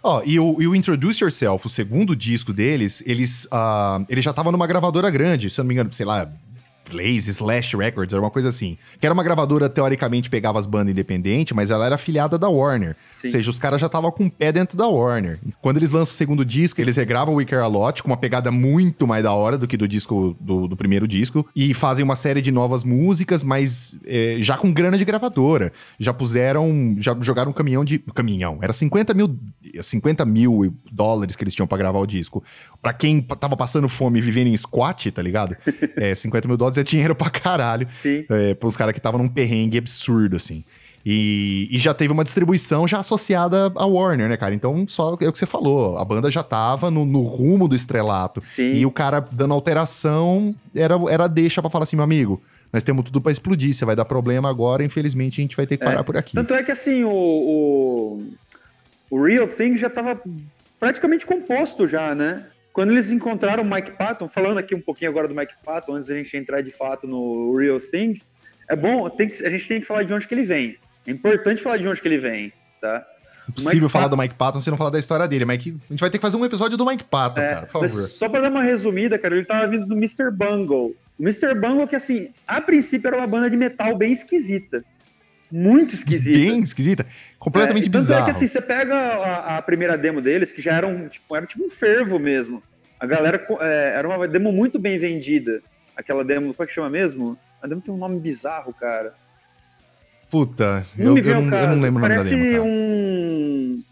Ó, e o, e o Introduce Yourself, o segundo disco deles, eles, ah, ele já tava numa gravadora grande, se eu não me engano, sei lá, Blaze, Slash Records, era uma coisa assim. Que era uma gravadora, teoricamente, pegava as bandas independentes, mas ela era afiliada da Warner. Sim. Ou seja, os caras já estavam com o pé dentro da Warner. Quando eles lançam o segundo disco, eles regravam o We Care A Lot com uma pegada muito mais da hora do que do disco do, do primeiro disco. E fazem uma série de novas músicas, mas é, já com grana de gravadora. Já puseram, já jogaram um caminhão de... Caminhão. Era 50 mil, 50 mil dólares que eles tinham pra gravar o disco. Pra quem tava passando fome e vivendo em squat, tá ligado? [laughs] É, 50 mil dólares é dinheiro pra caralho Sim. é, pros caras que estavam num perrengue absurdo, assim. E, e já teve uma distribuição já associada à Warner, né, cara? Então, só é o que você falou. A banda já tava no, no rumo do estrelato. Sim. E o cara dando alteração era, era deixa pra falar assim, meu amigo, nós temos tudo pra explodir. Você vai dar problema agora, infelizmente a gente vai ter que parar por aqui. Tanto é que assim, o, o, o Real Thing já estava praticamente composto já, né? Quando eles encontraram o Mike Patton, falando aqui um pouquinho agora do Mike Patton, antes da gente entrar de fato no Real Thing, é bom, que, a gente tem que falar de onde que ele vem. É importante falar de onde que ele vem, tá? Impossível Mike falar Patton- do Mike Patton se não falar da história dele. Mas que- a gente vai ter que fazer um episódio do Mike Patton, É, cara, por favor. só pra dar uma resumida, cara, ele tava vindo do Mr. Bungle. O Mr. Bungle, que assim, a princípio era uma banda de metal bem esquisita. Muito esquisita. Bem esquisita. Completamente É, e tanto bizarro. é que assim, você pega a, a primeira demo deles, que já era um, tipo, era tipo um fervo mesmo. A galera é, era uma demo muito bem vendida. Aquela demo, como é que chama mesmo? A demo tem um nome bizarro, cara. Puta, Não eu, me eu não, eu não lembro o nome da Parece demo, um.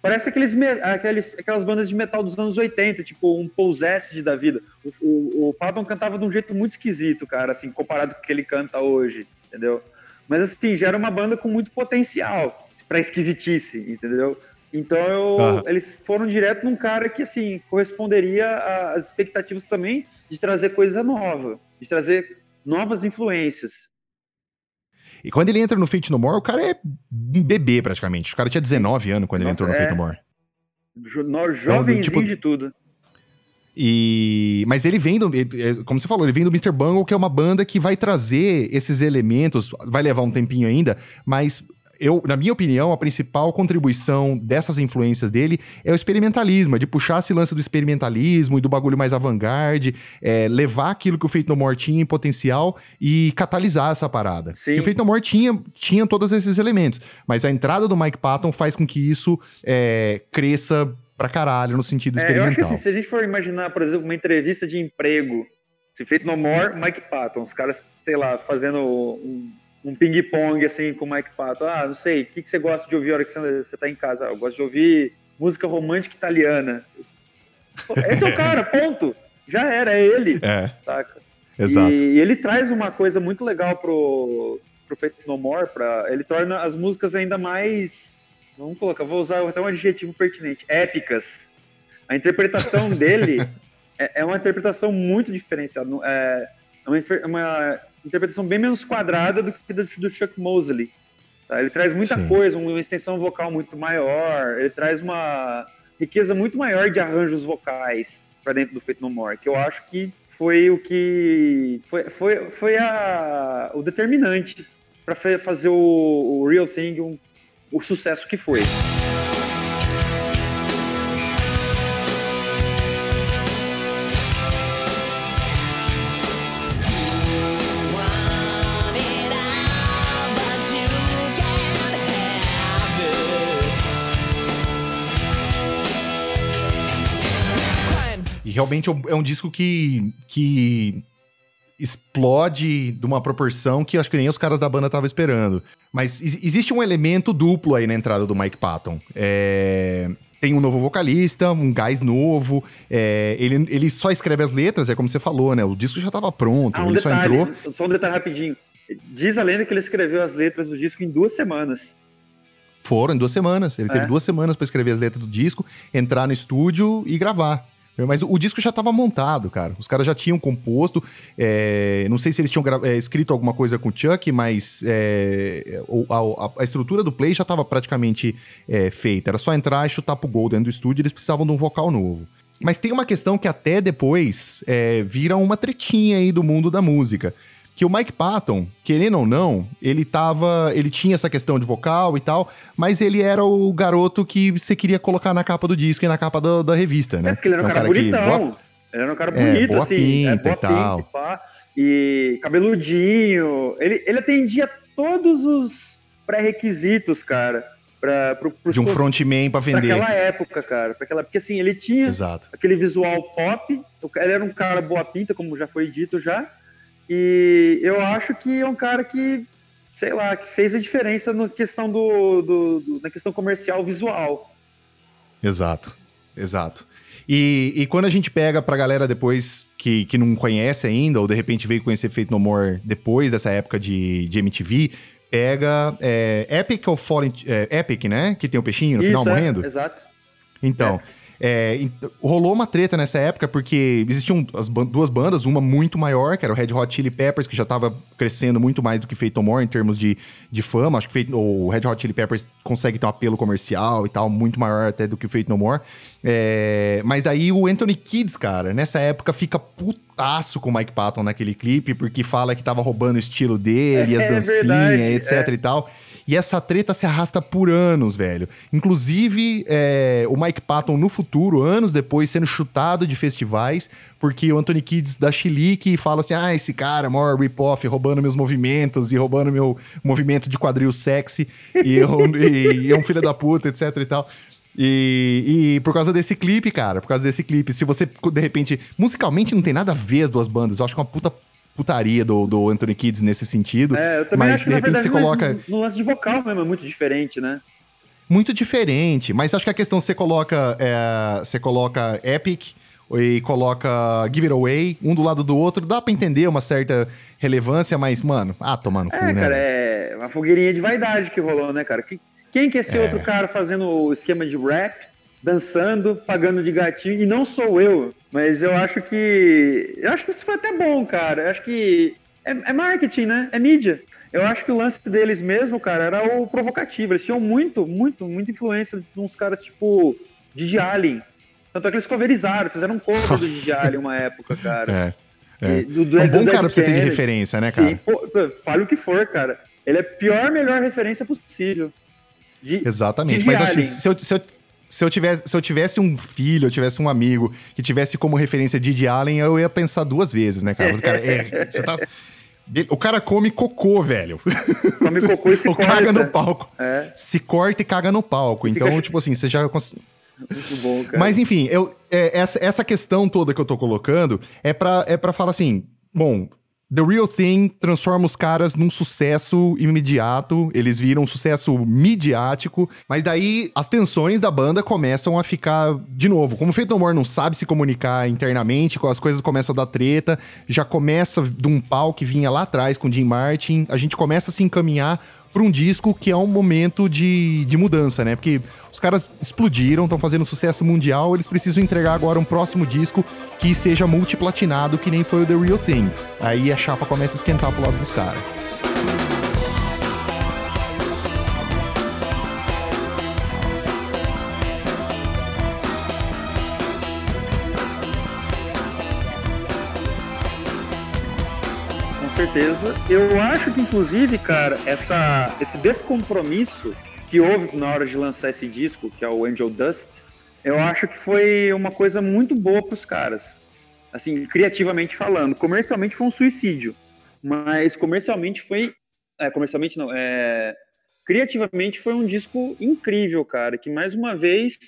Parece aqueles, aqueles, aquelas bandas de metal dos anos 80, tipo um Possessed da vida. O, o, o Patton cantava de um jeito muito esquisito, cara, assim, comparado com o que ele canta hoje, entendeu? Mas assim, já era uma banda com muito potencial pra esquisitice, entendeu? Então eu- Aham. eles foram direto num cara que, assim, corresponderia às expectativas também de trazer coisa nova, de trazer novas influências. E quando ele entra no Fate No More, o cara é um bebê praticamente. O cara tinha 19 anos quando ele Nossa, entrou no é. Fate No More. Jo- no- Jovenzinho tipo- de tudo. E... Mas ele vem do. é, Como você falou, ele vem do Mr. Bungle, que é uma banda que vai trazer esses elementos. Vai levar um tempinho ainda, mas eu, na minha opinião, a principal contribuição dessas influências dele é o experimentalismo, é de puxar esse lance do experimentalismo e do bagulho mais avant-garde, é, levar aquilo que o Fate No More tinha em potencial e catalisar essa parada. Sim. Que o Fate No More tinha, tinha todos esses elementos, mas a entrada do Mike Patton faz com que isso é, cresça pra caralho no sentido É, eu experimental. acho que assim, se a gente for imaginar, por exemplo, uma entrevista de emprego, se feito no More, Mike Patton, os caras, sei lá, fazendo um, um ping-pong assim com o Mike Patton. Ah, não sei, o que, que você gosta de ouvir a hora que você, tá em casa? Ah, eu gosto de ouvir música romântica italiana. Esse é o [laughs] cara, ponto. Já era, é ele, É, saca? exato. E, e ele traz uma coisa muito legal pro, pro Feito No More, pra, ele torna as músicas ainda mais. Vamos colocar, vou usar até um adjetivo pertinente: épicas. A interpretação [laughs] dele é, é uma interpretação muito diferenciada. É, é uma, infer- uma interpretação bem menos quadrada do que do, do Chuck Mosley. tá? Ele traz muita Sim. coisa, uma extensão vocal muito maior, ele traz uma riqueza muito maior de arranjos vocais para dentro do Feito No More, que eu acho que foi o que foi, foi, foi a, o determinante para fazer o, o Real Thing um- o sucesso que foi. realmente é é um disco que, que explode de uma proporção que acho que nem os caras da banda estavam esperando. Mas ex- existe um elemento duplo aí na entrada do Mike Patton. É, Tem um novo vocalista, um gás novo. é, ele, ele só escreve as letras, é como você falou, né? O disco já estava pronto, Ah, um ele só detalhe, entrou. só um detalhe rapidinho. Diz a lenda que ele escreveu as letras do disco em duas semanas. Foram em duas semanas. Ele teve É. duas semanas pra escrever as letras do disco, entrar no estúdio e gravar. Mas o disco já estava montado, cara. Os caras já tinham composto. é, não sei se eles tinham é, escrito alguma coisa com o Chuck, mas é, a, a- a estrutura do play já estava praticamente é, feita. Era só entrar e chutar pro gol dentro do estúdio. Eles precisavam de um vocal novo. Mas tem uma questão que até depois é, vira uma tretinha aí do mundo da música. Que o Mike Patton, querendo ou não, ele tava. Ele tinha essa questão de vocal e tal, mas ele era o garoto que você queria colocar na capa do disco e na capa da, da revista, né? É porque ele era um É cara, que bonitão. boa- Ele era um cara É, bonito, assim. é, pinta boa e tal. pinta, pá. E cabeludinho. Ele, ele atendia todos os pré-requisitos, cara. Pra, pro, de um frontman pra vender. aquela época, cara. Pra aquela, porque assim, ele tinha Exato. aquele visual pop. Ele era um cara boa pinta, como já foi dito já. E eu acho que é um cara que, sei lá, que fez a diferença na questão do, do- do- na questão comercial visual. Exato, exato. E, e quando a gente pega pra galera depois que, que não conhece ainda, ou de repente veio conhecer Fate No More depois dessa época de, de MTV, pega é, Epic ou Fallen... é, Epic, né? Que tem o peixinho no final Isso, é, morrendo. exato. Então, é, rolou uma treta nessa época porque existiam as ban- duas bandas, uma muito maior, que era o Red Hot Chili Peppers, que já tava crescendo muito mais do que More em termos de, de fama. Acho que Fate- o Red Hot Chili Peppers consegue ter um apelo comercial e tal, muito maior até do que o Fate No More. É, mas daí o Anthony Kids, cara, nessa época fica putaço com o Mike Patton naquele clipe, porque fala que tava roubando o estilo dele, e as [laughs] É dancinhas, verdade, etc é. e tal. E essa treta se arrasta por anos, velho. Inclusive, é, o Mike Patton, no futuro, anos depois, sendo chutado de festivais, porque o Anthony Kids da Chilique fala assim: ah, esse cara, maior rip-off, roubando meus movimentos e roubando meu movimento de quadril sexy, e, eu- e- e é um filho da puta, etc e tal. E, e por causa desse clipe, cara, por causa desse clipe, se você, de repente, musicalmente não tem nada a ver as duas bandas, eu acho que é uma puta putaria do, do Anthony Kids nesse sentido. É, eu também mas acho que de repente verdade você coloca. no, no lance de vocal mesmo é muito diferente, né? Muito diferente, mas acho que a questão você coloca. é, você coloca Epic e coloca Give It Away, um do lado do outro, dá pra entender uma certa relevância, mas, mano, ah, tomando cu, É, né? cara, é uma fogueirinha de vaidade que rolou, né, cara? Que- Quem que é esse outro cara fazendo o esquema de rap, dançando, pagando de gatinho? E não sou eu, mas eu acho que. Eu acho que isso foi até bom, cara. Eu acho que. É, é marketing, né? É mídia. Eu acho que o lance deles mesmo, cara, era o provocativo. Eles tinham muito, muito, muita influência de uns caras tipo Didi Allen. Tanto é que eles coverizaram, fizeram um cover do. Didi Allen uma época, cara. É. é. E do- do- É um bom do cara pra você ter de referência, né, Sim, cara? pô, pô, fale o que for, cara. Ele é a pior, melhor referência possível. De, Exatamente. Didi Mas eu- se, eu, se, eu, se, eu tivesse, se eu tivesse um filho, eu tivesse um amigo que tivesse como referência Didi Allen, eu ia pensar duas vezes, né, cara? O cara, é, tá- o cara come cocô, velho. Come cocô e se [laughs] Ou corta. caga no palco. É, Se corta e caga no palco. Fica Então, ch- tipo assim, você já. muito bom, cara. Mas enfim, eu, é, essa, essa questão toda que eu tô colocando é pra, é pra falar assim: bom, The Real Thing transforma os caras num sucesso imediato, eles viram um sucesso midiático, mas daí as tensões da banda começam a ficar de novo. Como o Feito More não sabe se comunicar internamente, as coisas começam a dar treta, já começa de um pau que vinha lá atrás com Jim Martin, a gente começa a se encaminhar para um disco que é um momento de, de mudança, né? Porque os caras explodiram, estão fazendo sucesso mundial, eles precisam entregar agora um próximo disco que seja multiplatinado, que nem foi o The Real Thing. Aí a chapa começa a esquentar pro lado dos caras. Certeza. Eu acho que, inclusive, cara, essa, esse descompromisso que houve na hora de lançar esse disco, que é o Angel Dust, eu acho que foi uma coisa muito boa pros caras. Assim, criativamente falando. Comercialmente foi um suicídio. Mas comercialmente foi. É, comercialmente não. É, criativamente foi um disco incrível, cara. Que mais uma vez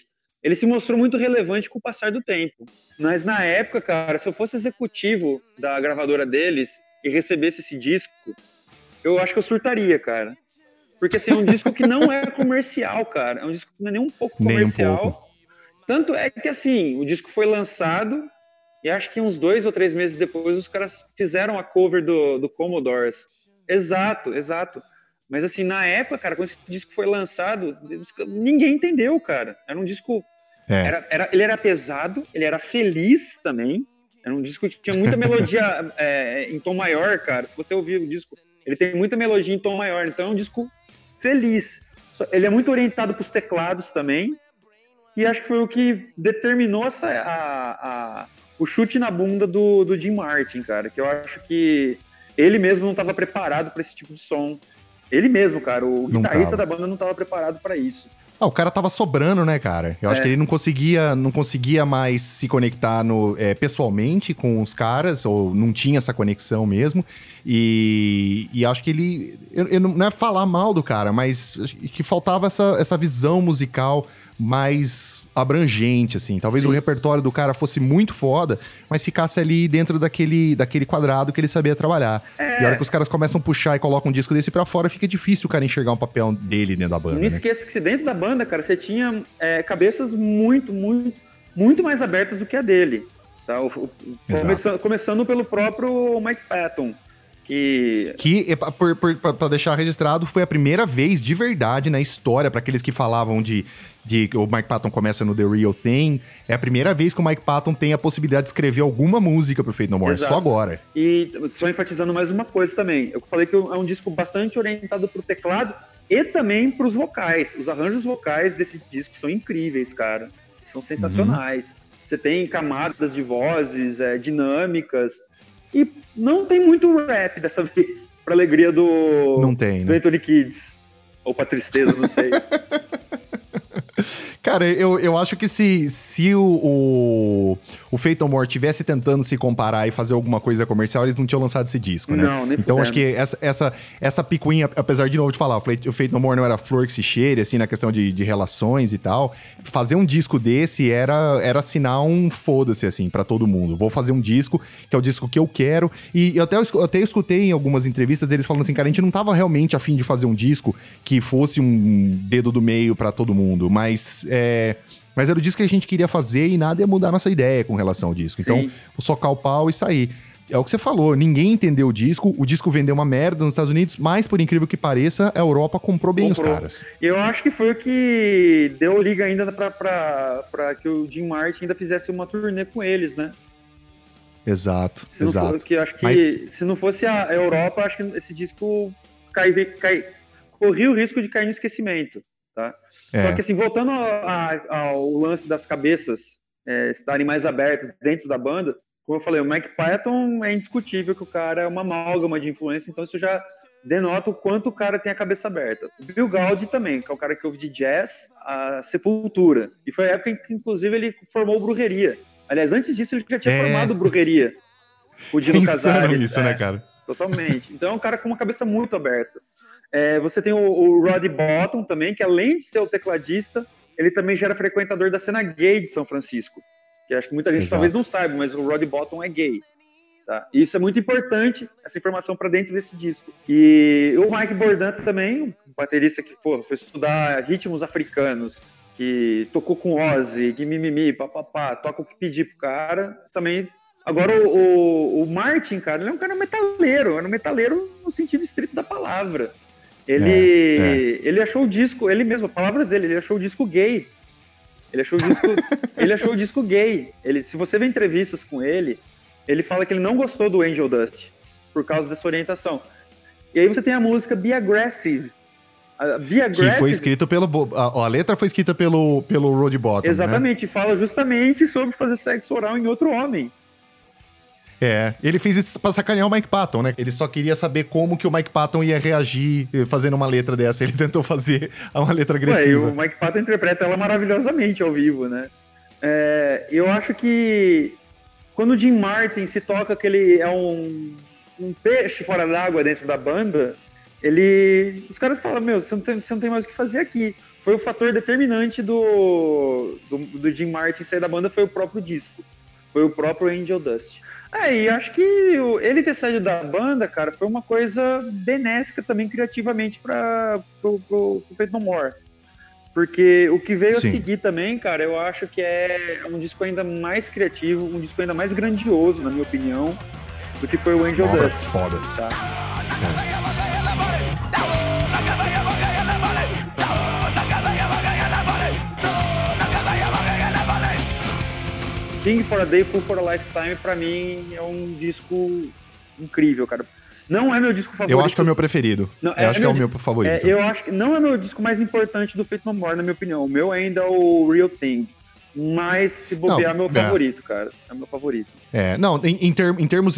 ele se mostrou muito relevante com o passar do tempo. Mas na época, cara, se eu fosse executivo da gravadora deles e recebesse esse disco, eu acho que eu surtaria, cara. Porque assim, é um disco que não é comercial, cara. É um disco que não é nem um pouco Nem um comercial. pouco. Tanto é que assim, o disco foi lançado e acho que uns dois ou três meses depois os caras fizeram a cover do, do Commodores. Exato, exato. Mas assim, na época, cara, quando esse disco foi lançado, ninguém entendeu, cara. Era um disco É. era, era- ele era pesado, ele era feliz também. Era um disco que tinha muita melodia [laughs] é, em tom maior, cara. Se você ouvir o disco, ele tem muita melodia em tom maior. Então é um disco feliz. Ele é muito orientado para os teclados também. E acho que foi o que determinou essa, a- a- o chute na bunda do, do Jim Martin, cara. Que eu acho que ele mesmo não estava preparado para esse tipo de som. Ele mesmo, cara, o Não guitarrista tava. da banda não estava preparado para isso. Ah, o cara tava sobrando, né, cara? Eu acho É. que ele não conseguia, não conseguia mais se conectar no, é, pessoalmente com os caras, ou não tinha essa conexão mesmo. E, e acho que ele. Eu, eu não é falar mal do cara, mas acho que faltava essa, essa visão musical mais abrangente, assim. Talvez Sim. o repertório do cara fosse muito foda, mas ficasse ali dentro daquele, daquele quadrado que ele sabia trabalhar. É. E a hora que os caras começam a puxar e colocam um disco desse pra fora, fica difícil o cara enxergar um papel dele dentro da banda. Não né? esqueça que se dentro da banda, cara, você tinha é, cabeças muito, muito, muito mais abertas do que a dele. Tá? O- o- começando, começando pelo próprio Mike Patton, que Que, pa- por- por- pra pra deixar registrado, foi a primeira vez de verdade na história, pra aqueles que falavam de, de que o Mike Patton começa no The Real Thing, é a primeira vez que o Mike Patton tem a possibilidade de escrever alguma música pro Fate No More, Exato. só agora. E só enfatizando mais uma coisa também. Eu falei que é um disco bastante orientado pro teclado e também pros vocais. Os arranjos vocais desse disco são incríveis, cara. São sensacionais. Você tem camadas de vozes, é, dinâmicas. E não tem muito rap dessa vez. Pra alegria do, Não tem, do né? Anthony Kids. Ou pra tristeza, não sei. [laughs] Cara, eu, eu acho que se, se o, o, o No More tivesse tentando se comparar e fazer alguma coisa comercial, eles não tinham lançado esse disco, né? Não, nem Então acho que essa, essa, essa picuinha, apesar de novo de falar, o Fate, o Fate No More não era flor que se cheire, assim, na questão de, de relações e tal. Fazer um disco desse era, era assinar um foda-se, assim, pra todo mundo. Vou fazer um disco, que é o disco que eu quero. E eu até, eu até escutei em algumas entrevistas eles falando assim, cara, a gente não tava realmente afim de fazer um disco que fosse um dedo do meio pra todo mundo, mas é, mas era o disco que a gente queria fazer e nada ia mudar nossa ideia com relação ao disco. Então, Sim. vou socar o pau e sair. É o que você falou, ninguém entendeu o disco, o disco vendeu uma merda nos Estados Unidos, mas por incrível que pareça, a Europa comprou bem Comprou. os caras. E eu acho que foi o que deu liga ainda pra que o Jim Martin ainda fizesse uma turnê com eles, né? Exato, Se for- exato. que acho que Mas- se não fosse a Europa, acho que esse disco cai, cai, corria o risco de cair no esquecimento, tá? Só É. que assim, voltando ao, a- ao lance das cabeças é, estarem mais abertas dentro da banda, como eu falei, o Mike Patton é indiscutível que o cara é uma amálgama de influência, então isso já denota o quanto o cara tem a cabeça aberta. O Bill Gaudi também, que é o cara que ouve de jazz, a Sepultura. E foi a época em que, inclusive, ele formou Brujeria. Aliás, antes disso, ele já tinha É. formado Brujeria. O Dino [laughs] Casares. isso, é. né, cara? Totalmente. Então é um cara com uma cabeça muito aberta. É, você tem o, o Roddy Bottom também, que além de ser o tecladista, ele também já era frequentador da cena gay de São Francisco. Que acho que muita gente Exato. talvez não saiba, mas o Roddy Bottom é gay. Tá? E isso é muito importante, essa informação para dentro desse disco. E o Mike Bordan também, um baterista que pô, foi estudar ritmos africanos, que tocou com Ozzy, que mimimi, papapá, toca o que pedir pro cara, também Agora, o, o, o Martin, cara, ele é um cara metaleiro, era um metaleiro no sentido estrito da palavra. Ele, É, ele achou o disco, ele mesmo, palavras dele, ele achou o disco gay. Ele achou o disco, [laughs] ele achou o disco gay. Ele, se você vê entrevistas com ele, ele fala que ele não gostou do Angel Dust por causa dessa orientação. E aí você tem a música Be Aggressive. A Be Que Aggressive foi escrito pelo. A, a letra foi escrita pelo, pelo Road Bottom. Né? exatamente fala justamente sobre fazer sexo oral em outro homem. É. Ele fez isso pra sacanear o Mike Patton, né? Ele só queria saber como que o Mike Patton ia reagir eh, fazendo uma letra dessa. Ele [laughs] tentou fazer uma letra Ué, e agressiva. o Mike Patton interpreta ela maravilhosamente ao vivo, né? É, eu acho que quando o Jim Martin se toca que ele é um, um peixe fora d'água dentro da banda, ele. Os caras falam, meu, você não tem, você não tem mais o que fazer aqui. Foi o fator determinante do, do, do Jim Martin sair da banda, foi o próprio disco. Foi o próprio Angel Dust. É, e acho que ele ter saído da banda, cara, foi uma coisa benéfica também criativamente para pro, pro, pro Faith No More. Porque o que veio Sim. a seguir também, cara, eu acho que é um disco ainda mais criativo, um disco ainda mais grandioso, na minha opinião, do que foi o Angel obra Dust. foda. Tá? King for a Day, Full for a Lifetime, pra mim, é um disco incrível, cara. Não é meu disco favorito. Eu acho que é o meu preferido. Não, eu acho que é o meu favorito. É, eu acho que não é meu disco mais importante do Fate No More, na minha opinião. O meu ainda é o Real Thing. Mas se bobear, Não, é meu é. favorito, cara. É meu favorito. É, não, em, em, ter- em termos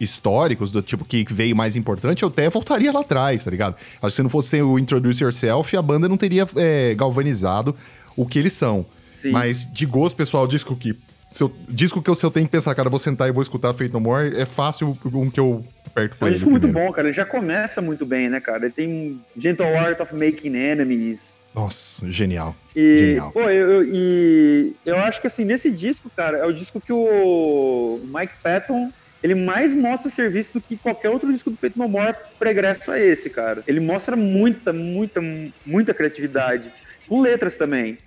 históricos, do tipo que veio mais importante, eu até voltaria lá atrás, tá ligado? Acho que se não fosse o Introduce Yourself, a banda não teria é, galvanizado o que eles são. Sim. Mas de gosto, pessoal, disco que. Se eu, disco que eu, se eu tenho que pensar, cara, vou sentar e vou escutar Fate No More, é fácil um que eu aperto É pra um ele disco muito bom, cara. Ele já começa muito bem, né, cara? Ele tem Gentle Art of Making Enemies. Nossa, genial. E, Genial. pô, eu, eu- e eu acho que assim, nesse disco, cara, é o disco que o Mike Patton ele mais mostra serviço do que qualquer outro disco do Feito No More pregresso a esse, cara. Ele mostra muita, muita, muita criatividade. Com letras também.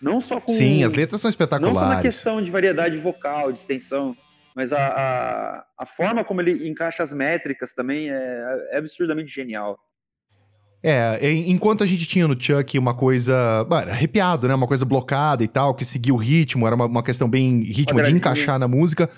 Não só com. Sim, as letras são Não espetaculares. só na questão de variedade vocal, de extensão, mas a, a, a forma como ele encaixa as métricas também é, é absurdamente genial. É, enquanto a gente tinha no Chuck uma coisa. era arrepiado, né? Uma coisa blocada e tal, que seguia o ritmo, era uma, uma questão bem ritmo de encaixar na música.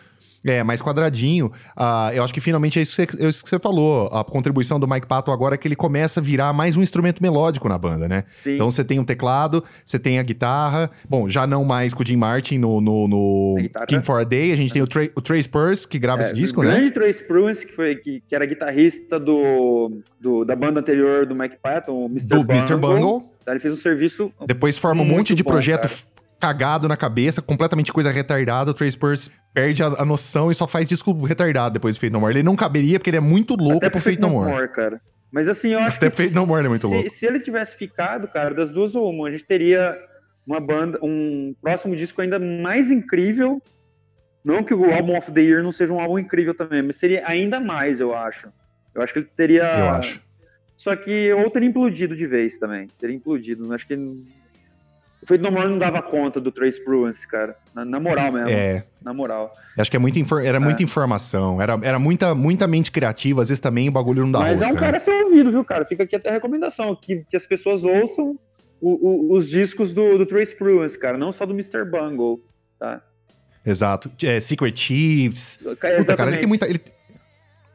É, mais quadradinho. Ah, eu acho que finalmente é isso, que, é isso que você falou. A contribuição do Mike Patton agora é que ele começa a virar mais um instrumento melódico na banda, né? Sim. Então você tem um teclado, você tem a guitarra. Bom, já não mais com o Jim Martin no, no, no. King for a Day. A gente tem o, Tra o Trace Purse, que grava É, esse disco, o né? grande Trace Pruitt, que, foi, que, que era guitarrista do, do- da banda anterior do Mike Patton, o Mr. Do Bungle. Mr. Bungle. Tá, Ele fez um serviço Depois forma um monte de bom, projeto cara. Cagado na cabeça, completamente coisa retardada. O Trace Purse perde a, a noção e só faz disco retardado depois do Fate No More. Ele não caberia porque ele é muito louco até pro Fate No More. cara. Mas assim, eu [laughs] acho Até que Fate No More é muito se, louco. se ele tivesse ficado, cara, das duas ou uma, a gente teria uma banda, um próximo disco ainda mais incrível. Não que o álbum of the Year não seja um álbum incrível também, mas seria ainda mais, eu acho. Eu acho que ele teria. Eu acho. Só que ou teria implodido de vez também. Teria implodido. Acho que. O Fate No More não dava conta do Trace Pruance, cara. Na, na moral mesmo. É, Na moral. acho que é muita era muita informação, era, era muita, muita mente criativa, às vezes também o bagulho não dá Mas é um né? cara a ser ouvido, viu, cara? Fica aqui até a recomendação, que, que as pessoas ouçam o- o- os discos do, do Trace Pruance, cara, não só do Mr. Bungle, tá? Exato. É, Secret Chiefs. Puta, cara, ele tem muita. Ele,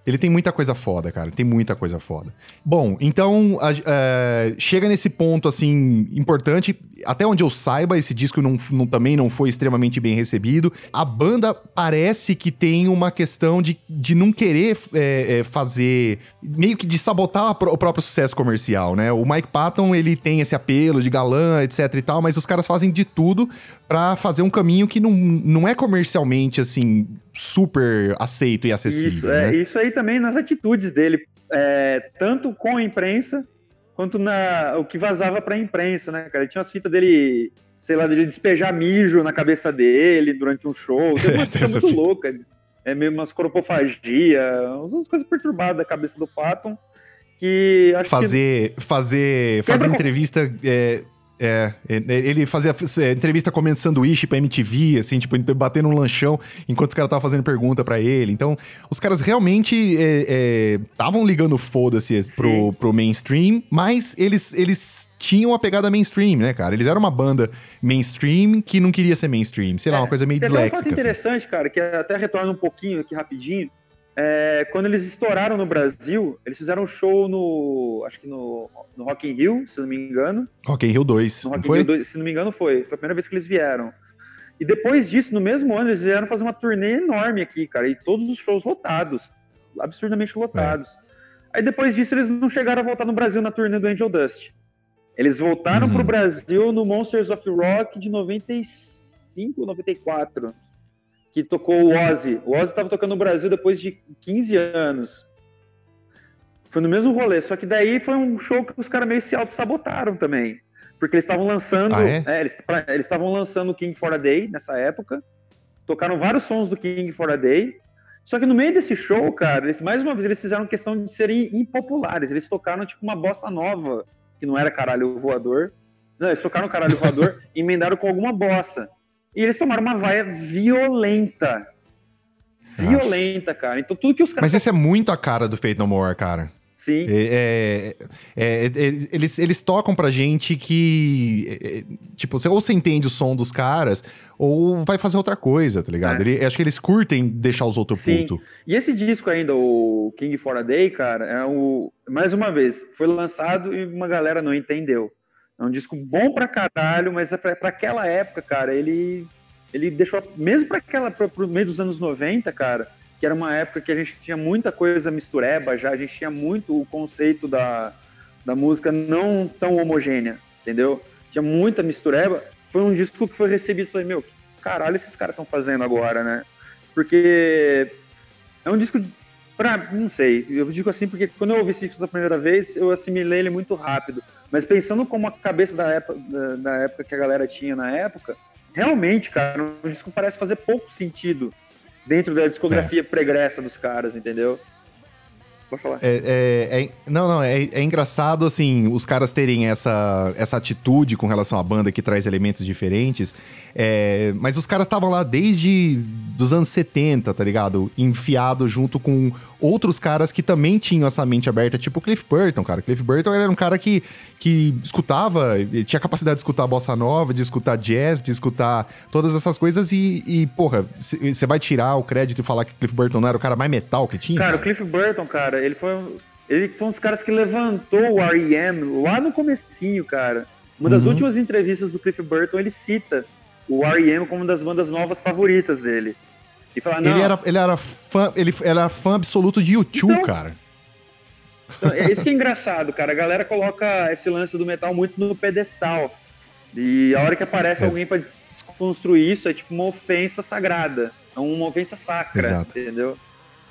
Ele tem muita coisa foda, cara. Tem muita coisa foda. Bom, então a- é, chega nesse ponto assim importante. Até onde eu saiba, esse disco não, não- também não foi extremamente bem recebido. A banda parece que tem uma questão de, de não querer é, é, fazer. meio que de sabotar a o próprio sucesso comercial, né? O Mike Patton, ele tem esse apelo de galã, etc e tal, mas os caras fazem de tudo pra fazer um caminho que não, não é comercialmente, assim, super aceito e acessível. Isso, né? é, isso aí também nas atitudes dele, é, tanto com a imprensa quanto na o que vazava pra imprensa, né, cara? Ele tinha umas fitas dele, sei lá, de despejar mijo na cabeça dele durante um show. Tem [laughs] umas fitas muito fita. loucas. É meio umas coropofagia, umas coisas perturbadas da cabeça do Patton. Que acho que fazer fazer fazer entrevista é, é, é, ele fazia é, entrevista comendo sanduíche pra MTV, assim, tipo, batendo um lanchão enquanto os caras estavam fazendo pergunta pra ele. Então, os caras realmente estavam ligando foda-se pro, pro mainstream, mas eles, eles tinham a pegada mainstream, né, cara? Eles eram uma banda mainstream que não queria ser mainstream. Sei lá, uma coisa meio Tem até um fato disléxica. assim. interessante, cara, que até retorna um pouquinho aqui rapidinho. É, quando eles estouraram no Brasil, eles fizeram um show no. Acho que no, no Rock in Rio, se não me engano. Rock in Rio 2, No Rock in? Rio 2, se não me engano, foi. Foi a primeira vez que eles vieram. E depois disso, no mesmo ano, eles vieram fazer uma turnê enorme aqui, cara. E todos os shows lotados. Absurdamente lotados. É. Aí depois disso, eles não chegaram a voltar no Brasil na turnê do Angel Dust. Eles voltaram Uhum. pro Brasil no Monsters of Rock de 95, 94. Que tocou o Ozzy. O Ozzy estava tocando no Brasil depois de 15 anos. Foi no mesmo rolê, só que daí foi um show que os caras meio se auto-sabotaram também. Porque eles estavam lançando. Ah, é? eles pra- eles estavam lançando o King for a Day nessa época. Tocaram vários sons do King for a Day. Só que no meio desse show, cara, eles, mais uma vez, eles fizeram questão de serem impopulares. Eles tocaram, tipo, uma bossa nova, que não era caralho voador. Não, eles tocaram caralho voador e [laughs] emendaram com alguma bossa. E eles tomaram uma vaia violenta. Violenta, cara. Então tudo que os caras. Mas isso é muito a cara do Fate No More, cara. Sim. É, é, é, é, eles, eles tocam pra gente que. é, é, tipo, você, ou você entende o som dos caras, ou vai fazer outra coisa, tá ligado? Ele- acho que eles curtem deixar os outros Sim. putos. E esse disco ainda, o King for a Day, cara, é o. Mais uma vez, foi lançado e uma galera não entendeu. É um disco bom pra caralho, mas é pra, pra aquela época, cara, ele. Ele deixou. Mesmo pra aquela. Pra, pro meio dos anos 90, cara, que era uma época que a gente tinha muita coisa mistureba já, a gente tinha muito o conceito da, da música não tão homogênea, entendeu? Tinha muita mistureba. Foi um disco que foi recebido. Falei, meu, que caralho esses caras estão fazendo agora, né? Porque é um disco pra, não sei, eu digo assim porque quando eu ouvi esse disco da primeira vez, eu assimilei ele muito rápido. Mas pensando como a cabeça da época, da, da época que a galera tinha na época, realmente, cara, o disco parece fazer pouco sentido dentro da discografia pregressa dos caras, entendeu? Pode falar. É, é- é- não, não, é, é engraçado, assim, os caras terem essa, essa atitude com relação à banda que traz elementos diferentes. é, mas os caras estavam lá desde dos anos 70, tá ligado? Enfiado junto com outros caras que também tinham essa mente aberta, tipo o Cliff Burton, cara. Cliff Burton era um cara que, que escutava, tinha capacidade de escutar bossa nova, de escutar jazz, de escutar todas essas coisas e, e porra, você vai tirar o crédito e falar que Cliff Burton não era o cara mais metal que tinha? Cara, o Cliff Burton, cara, ele foi, um- ele foi um dos caras que levantou o R.E.M. lá no comecinho, cara. Uma das Uhum. últimas entrevistas do Cliff Burton, ele cita o R.E.M. como uma das bandas novas favoritas dele. E fala, Ele era, ele era fã, ele era fã absoluto de YouTube, Então- cara. Então, é isso que é engraçado, cara. A galera coloca esse lance do metal muito no pedestal. E a hora que aparece É. alguém pra desconstruir isso, é tipo uma ofensa sagrada. É uma ofensa sacra, Exato. entendeu?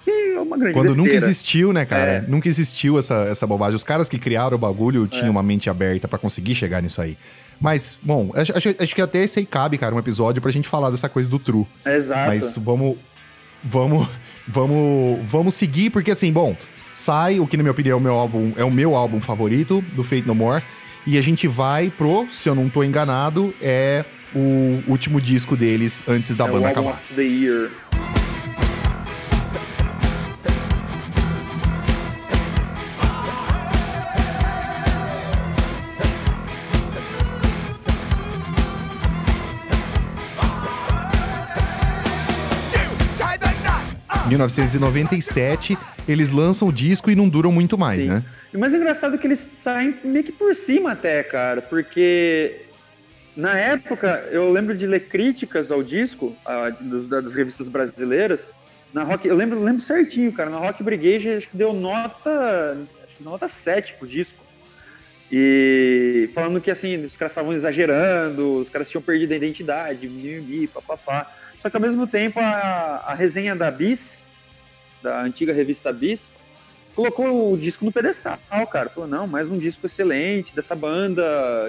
Que é uma grande Quando nunca besteira. existiu, né, cara? É. Nunca existiu essa, essa bobagem. Os caras que criaram o bagulho tinham É. uma mente aberta pra conseguir chegar nisso aí. Mas, bom, acho, acho- que até esse aí cabe, cara, um episódio pra gente falar dessa coisa do True. Exato. Mas vamos. Vamos. Vamos. Vamos seguir, porque assim, bom, sai o que, na minha opinião, é o meu álbum, é o meu álbum favorito do Fate No More. E a gente vai pro, se eu não tô enganado, é o último disco deles antes da é o banda álbum acabar. of the year. 1997, eles lançam o disco e não duram muito mais, Sim. né? E o mais engraçado é que eles saem meio que por cima até, cara, porque na época eu lembro de ler críticas ao disco ah, das, das revistas brasileiras. Na Rock, eu lembro, lembro certinho, cara. Na Rock Brigade acho que deu nota, acho que nota 7 pro disco. E falando que assim, os caras estavam exagerando, os caras tinham perdido a identidade, mimimi, papapá. Só que ao mesmo tempo a, a resenha da Bis, da antiga revista Bis, colocou o disco no pedestal, cara. Falou, não, mais um disco excelente dessa banda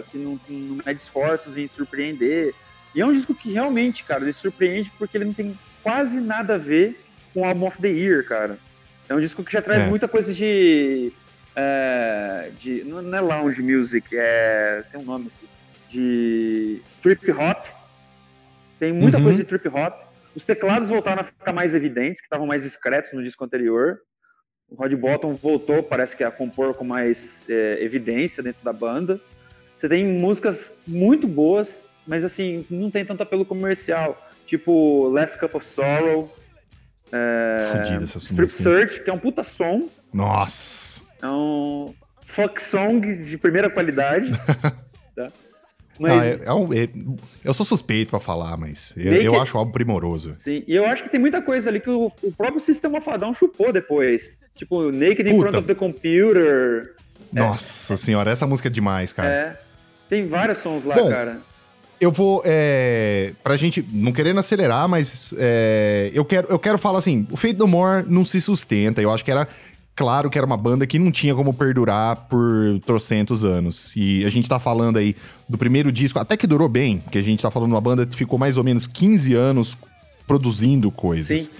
que não, não mede esforços em surpreender. E é um disco que realmente, cara, ele surpreende porque ele não tem quase nada a ver com o Album of the Year, cara. É um disco que já traz É. muita coisa de. é, de não é lounge music, é. Tem um nome assim. De trip hop. Tem muita Uhum. coisa de trip hop. Os teclados voltaram a ficar mais evidentes, que estavam mais discretos no disco anterior. O Rod Bottom voltou, parece que a compor com mais é, evidência dentro da banda. Você tem músicas muito boas, mas assim, não tem tanto apelo comercial. Tipo Last Cup of Sorrow, é, Fudida Strip músicas. Search, que é um puta som. Nossa. É um fuck song de primeira qualidade. [laughs] tá? Mas, Não, é- é um- é- eu sou suspeito pra falar, mas eu, eu que- acho o álbum primoroso. Sim, e eu acho que tem muita coisa ali que o, o próprio Sistema Fadão chupou depois. Tipo, Naked in Puta. Front of the Computer. Nossa senhora, essa música é demais, cara. É. Tem vários sons lá, Bom, cara. Eu vou, é, pra gente, não querendo acelerar, mas é, eu, quero, eu quero falar assim, o Fate No More não se sustenta, eu acho que era, claro que era uma banda que não tinha como perdurar por trocentos anos, e a gente tá falando aí do primeiro disco, até que durou bem, que a gente tá falando de uma banda que ficou mais ou menos 15 anos produzindo coisas. Sim.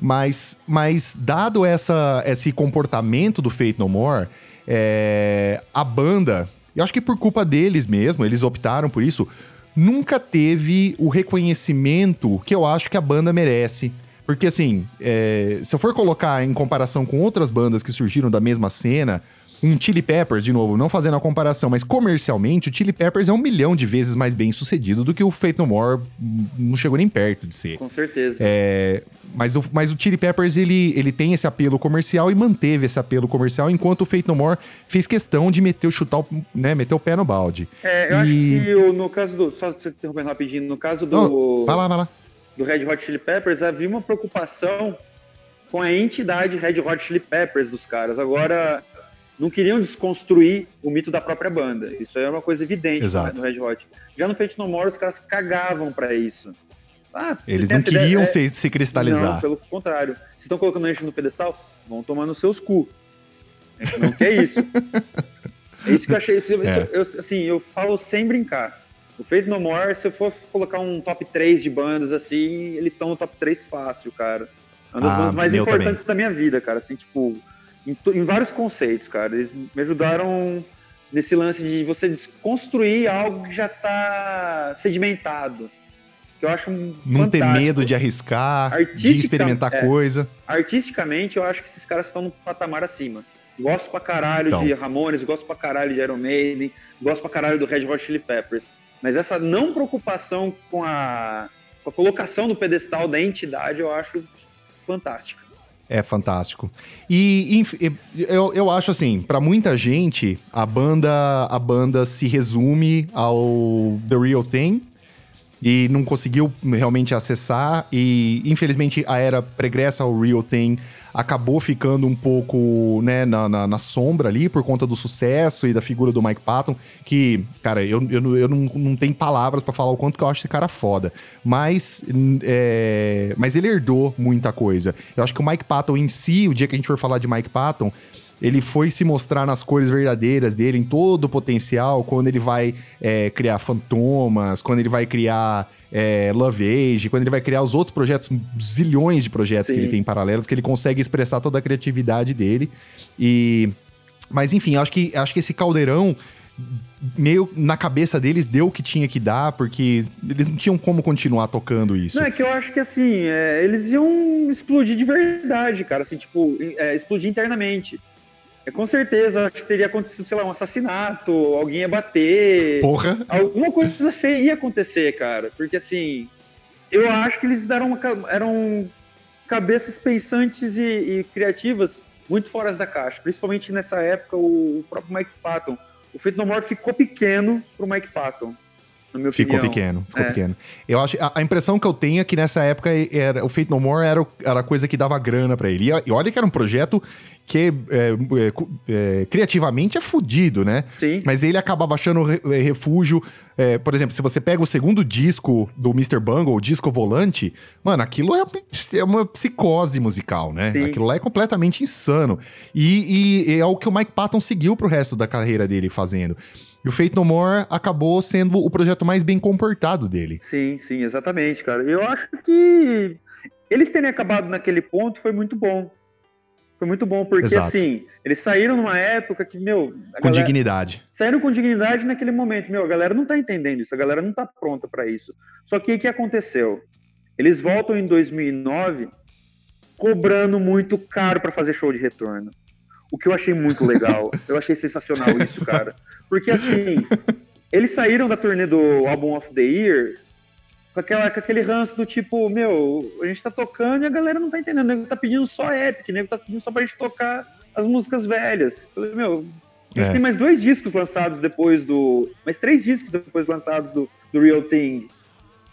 Mas, mas dado essa, esse comportamento do Fate No More, é, a banda, eu acho que por culpa deles mesmo, eles optaram por isso, nunca teve o reconhecimento que eu acho que a banda merece. Porque assim, é, se eu for colocar em comparação com outras bandas que surgiram da mesma cena, um Chili Peppers, de novo, não fazendo a comparação, mas comercialmente, o Chili Peppers é um milhão de vezes mais bem sucedido do que o Fate No More hum, não chegou nem perto de ser. Com certeza. É, mas, o, mas o Chili Peppers, ele, ele tem esse apelo comercial e manteve esse apelo comercial, enquanto o Fate No More fez questão de meter o chutar, o- né, meter o pé no balde. É, eu acho E- que o- no caso do. Só se interrompendo rapidinho, no caso do, Não, vai lá, vai lá. Do Red Hot Chili Peppers, havia uma preocupação com a entidade Red Hot Chili Peppers dos caras. Agora, não queriam desconstruir o mito da própria banda. Isso aí é uma coisa evidente no Red Hot. Já no Fate No More, os caras cagavam pra isso. Ah, Eles não essa ideia- queriam é- se, se cristalizar. Não, pelo contrário. Vocês estão colocando a gente no pedestal? Vão tomar nos seus cu. A gente não quer isso. [laughs] É isso que eu achei. Isso- É. eu, assim, eu falo sem brincar. O Fate No More, se eu for colocar um top 3 de bandas assim, eles estão no top 3 fácil, cara. É uma das Ah, bandas mais importantes da minha vida, cara. Assim, tipo, em, em vários conceitos, cara. Eles me ajudaram nesse lance de você desconstruir algo que já tá sedimentado. Que eu acho Não ter fantástico. medo de arriscar, de experimentar é. coisa. artisticamente, eu acho que esses caras estão no patamar acima. Gosto pra caralho Então. de Ramones, gosto pra caralho de Iron Maiden, gosto pra caralho do Red Hot Chili Peppers. Mas essa não preocupação com a, com a colocação do pedestal da entidade, eu acho fantástica. É fantástico. E inf- eu, eu acho assim, pra muita gente, a banda, a banda se resume ao The Real Thing e não conseguiu realmente acessar. E infelizmente a era pregressa ao Real Thing acabou ficando um pouco né, na, na, na sombra ali por conta do sucesso e da figura do Mike Patton. Que, cara, eu, eu, eu não, não tenho palavras pra falar o quanto que eu acho esse cara foda. Mas, é, mas ele herdou muita coisa. Eu acho que o Mike Patton em si, o dia que a gente for falar de Mike Patton, ele foi se mostrar nas cores verdadeiras dele, em todo o potencial, quando ele vai é, criar Fantomas, quando ele vai criar é, Love Age, quando ele vai criar os outros projetos, zilhões de projetos que Sim. ele tem paralelos, que ele consegue expressar toda a criatividade dele. E. Mas enfim, acho que, acho que esse caldeirão. Meio na cabeça deles deu o que tinha que dar, porque eles não tinham como continuar tocando isso. Não, é que eu acho que assim, é, eles iam explodir de verdade, cara, assim, tipo, é, explodir internamente. É, com certeza, acho que teria acontecido, sei lá, um assassinato, alguém ia bater. Porra! Alguma coisa feia ia acontecer, cara. Porque assim, eu acho que eles eram, uma eram cabeças pensantes e, e criativas muito fora da caixa. Principalmente nessa época, o, o próprio Mike Patton. O Feito No More ficou pequeno pro Mike Patton, Ficou pequeno, ficou É. pequeno. Eu acho, a, a impressão que eu tenho é que nessa época era, o Fate No More era, era a coisa que dava grana pra ele. E, e olha que era um projeto que é, é, é, criativamente é fudido, né? Sim. Mas ele acabava achando re- é, refúgio. é, por exemplo, se você pega o segundo disco do Mr. Bungle, o disco volante, mano, aquilo é, é uma psicose musical, né? Sim. Aquilo lá é completamente insano. E, e é o que o Mike Patton seguiu pro resto da carreira dele fazendo. E o Fate No More acabou sendo o projeto mais bem comportado dele. Sim, sim, exatamente, cara. Eu acho que eles terem acabado naquele ponto foi muito bom. Foi muito bom, porque Exato. assim, eles saíram numa época que, meu, Com galera- dignidade. saíram com dignidade naquele momento. Meu, a galera não tá entendendo isso, a galera não tá pronta pra isso. Só que o que aconteceu? Eles voltam em 2009 cobrando muito caro pra fazer show de retorno. O que eu achei muito legal. [laughs] eu achei sensacional isso, cara. Porque assim, eles saíram da turnê do Album of the Year com, aquela, com aquele ranço do tipo, meu, a gente tá tocando e a galera não tá entendendo. O nego tá pedindo só Epic, o nego tá pedindo só pra gente tocar as músicas velhas. Eu falei, meu, a gente É. tem mais dois discos lançados depois do. Mais três discos depois lançados do, do Real Thing.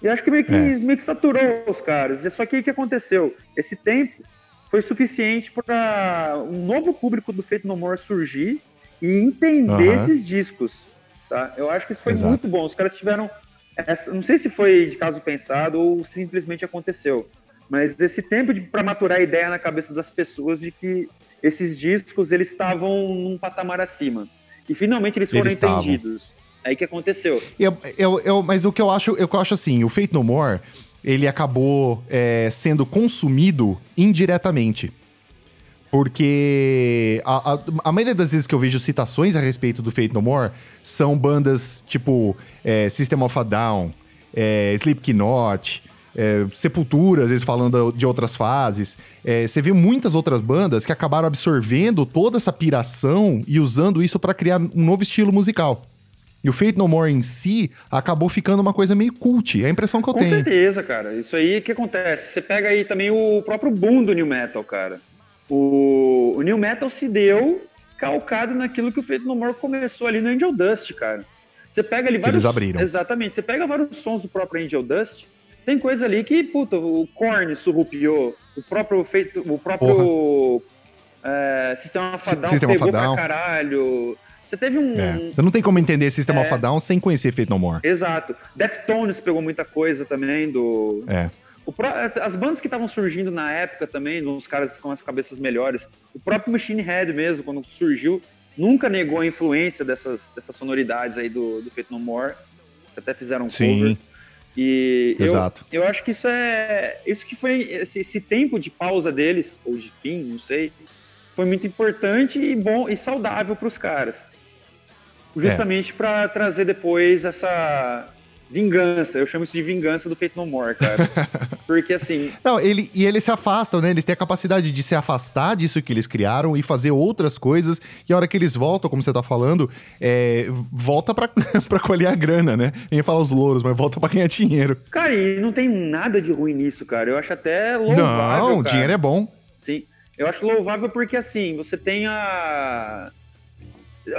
E acho que meio que, É. meio que saturou os caras. E Só que o que aconteceu? Esse tempo foi suficiente para um novo público do Fate No More surgir e entender esses discos. Tá? Eu acho que isso foi Exato. muito bom. Os caras tiveram. Essa, não sei se foi de caso pensado ou simplesmente aconteceu. Mas esse tempo para maturar a ideia na cabeça das pessoas de que esses discos eles estavam num patamar acima. E finalmente eles foram Eles estavam. entendidos. Aí que aconteceu. Eu, eu, eu- mas o que eu acho, eu acho assim, o Fate No More, ele acabou é, sendo consumido indiretamente. Porque a, a, a maioria das vezes que eu vejo citações a respeito do Fate No More são bandas tipo é, System of a Down, é, Slipknot, é, Sepultura, às vezes falando de outras fases. É, você vê muitas outras bandas que acabaram absorvendo toda essa piração e usando isso pra criar um novo estilo musical. E o Fate No More em si acabou ficando uma coisa meio cult. É a impressão que eu Com tenho. certeza, cara. Isso aí que acontece. Você pega aí também o próprio boom do New Metal, cara. O, o New Metal se deu calcado naquilo que o Fate No More começou ali no Angel Dust, cara. Você pega ali vários. eles abriram. Exatamente. Você pega vários sons do próprio Angel Dust. Tem coisa ali que, puta, o Korn surrupiou. O próprio feito. O próprio. É, Sistema of a Si- Down pegou pra caralho. Você teve um. É. Você não tem como entender System É. Down sem conhecer Fate No More. Exato. Deftones pegou muita coisa também do. É. O pró- as bandas que estavam surgindo na época também, uns caras com as cabeças melhores, o próprio Machine Head mesmo, quando surgiu, nunca negou a influência dessas, dessas sonoridades aí do, do Fate No More, que até fizeram um Sim. cover. E eu, Exato. eu acho que isso é. Isso que foi. Esse, esse tempo de pausa deles, ou de fim, não sei, foi muito importante e bom e saudável para os caras. Justamente para trazer depois essa vingança. Eu chamo isso de vingança do Fate No More, cara. [laughs] Porque assim, Não, ele, e eles se afastam, né? Eles têm a capacidade de se afastar disso que eles criaram e fazer outras coisas. E a hora que eles voltam, como você tá falando, é, volta pra, [laughs] pra colher a grana, né? Nem fala os louros, mas volta pra ganhar dinheiro. cara, e não tem nada de ruim nisso, cara. Eu acho até louvável. Não, cara. dinheiro é bom. Sim. Eu acho louvável porque, assim, você tem a.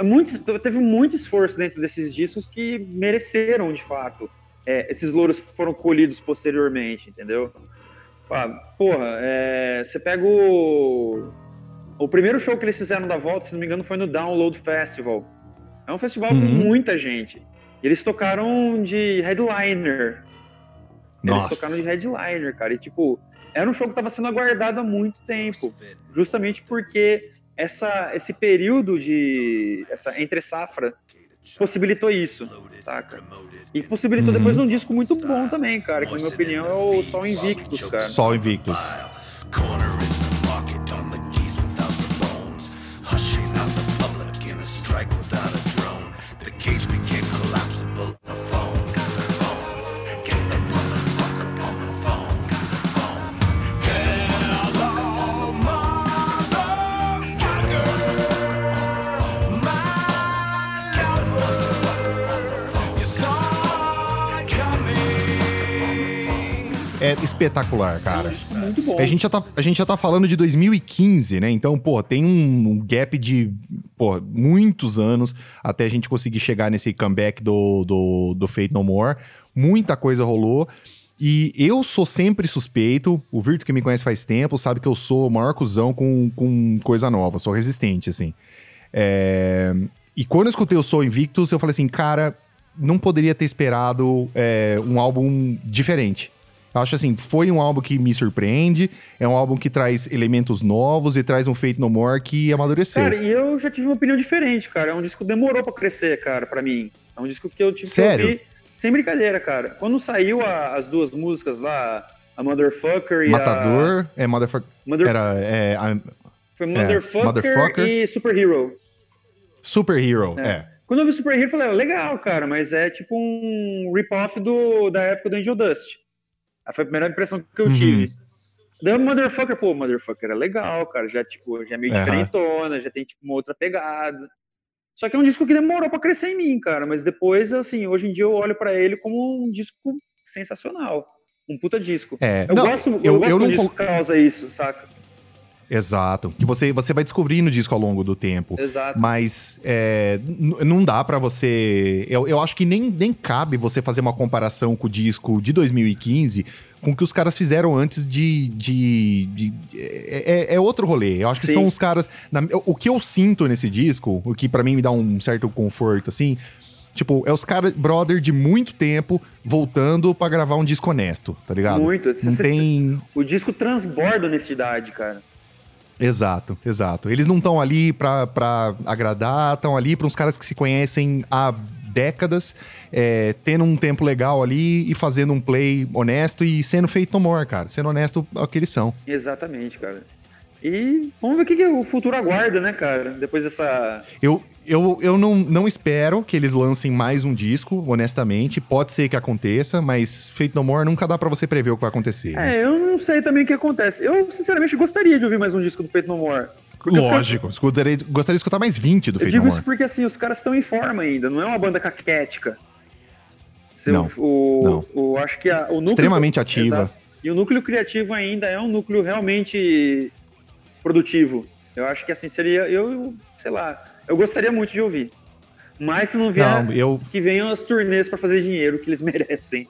Muitos, teve muito esforço dentro desses discos que mereceram, de fato. É, esses louros foram colhidos posteriormente, entendeu? Ah, porra, é, você pega o. O primeiro show que eles fizeram da volta, se não me engano, foi no Download Festival. É um festival com Uhum. muita gente. Eles tocaram de headliner. Eles Nossa. tocaram de headliner, cara. E, tipo, era um show que estava sendo aguardado há muito tempo. Justamente porque essa, esse período de. essa entre safra possibilitou isso, saca? E possibilitou Uhum. depois um disco muito bom também, cara. Que, na minha opinião, é o Sol Invictus, cara. Sol Invictus. É espetacular, É cara. disco muito bom. A gente, já tá, a gente já tá falando de 2015, né? Então, pô, tem um, um gap de pô, muitos anos até a gente conseguir chegar nesse comeback do, do, do Fate No More. Muita coisa rolou. E eu sou sempre suspeito, o Virto que me conhece faz tempo, sabe que eu sou o maior cuzão com, com coisa nova, sou resistente, assim. É, E quando eu escutei o Soul Invictus, eu falei assim, cara, não poderia ter esperado é, um álbum diferente. Eu acho assim, foi um álbum que me surpreende, é um álbum que traz elementos novos e traz um Fate No More que amadureceu. Cara, e eu já tive uma opinião diferente, cara. É um disco que demorou pra crescer, cara, pra mim. É um disco que eu tive Sério? que ouvir sem brincadeira, cara. Quando saiu a- as duas músicas lá, a Motherfucker e Matador, é Motherfucker. a... Mother... Era é, a Foi Motherfucker, Motherfucker. e Superhero. Superhero, É. é. Quando eu vi Superhero, eu falei, ah, legal, cara, mas é tipo um rip-off do- da época do Angel Dust. Aí foi a primeira impressão que eu Uhum. tive. Daí o Motherfucker, pô, Motherfucker é legal, cara, já, tipo, já é meio Aham. diferentona, já tem, tipo, uma outra pegada. Só que é um disco que demorou pra crescer em mim, cara, mas depois, assim, hoje em dia eu olho pra ele como um disco sensacional. Um puta disco. É, Eu não, gosto, eu, eu- gosto eu não o disco causa isso, saca? Exato. Que você, você vai descobrindo o disco ao longo do tempo. Exato. Mas é, não dá pra você. Eu, eu acho que nem, nem cabe você fazer uma comparação com o disco de 2015 com o que os caras fizeram antes de. de, de- é, é- é outro rolê. Eu acho que Sim. são os caras. na- o que eu sinto nesse disco, o que pra mim me dá um certo conforto, assim. Tipo, é os caras, brother, de muito tempo voltando pra gravar um disco honesto, tá ligado? Muito. Não Cê- tem. O disco transborda honestidade, cara. Exato, exato. Eles não estão ali pra, agradar, estão ali pra uns caras que se conhecem há décadas, é, tendo um tempo legal ali e fazendo um play honesto e sendo feito no cara. Sendo honesto ao que eles são. Exatamente, cara. E vamos ver o que, que o futuro aguarda, né, cara? Depois dessa. Eu, eu, eu não, não espero que eles lancem mais um disco, honestamente. Pode ser que aconteça, mas Feito No More nunca dá pra você prever o que vai acontecer. né? É, eu não sei também o que acontece. Eu, sinceramente, gostaria de ouvir mais um disco do Feito No More. Porque caras- Lógico, escutarei- gostaria de escutar mais 20 do Eu Feito digo No isso More. porque, assim, os caras estão em forma ainda. Não é uma banda caquética. Não, O, não. o- acho que a, o núcleo... Extremamente ativa. Exato. E o núcleo criativo ainda é um núcleo realmente produtivo. Eu acho que, assim, seria... Eu, sei lá... Eu gostaria muito de ouvir. Mas se não vier... Não, eu, que venham as turnês pra fazer dinheiro que eles [laughs] merecem.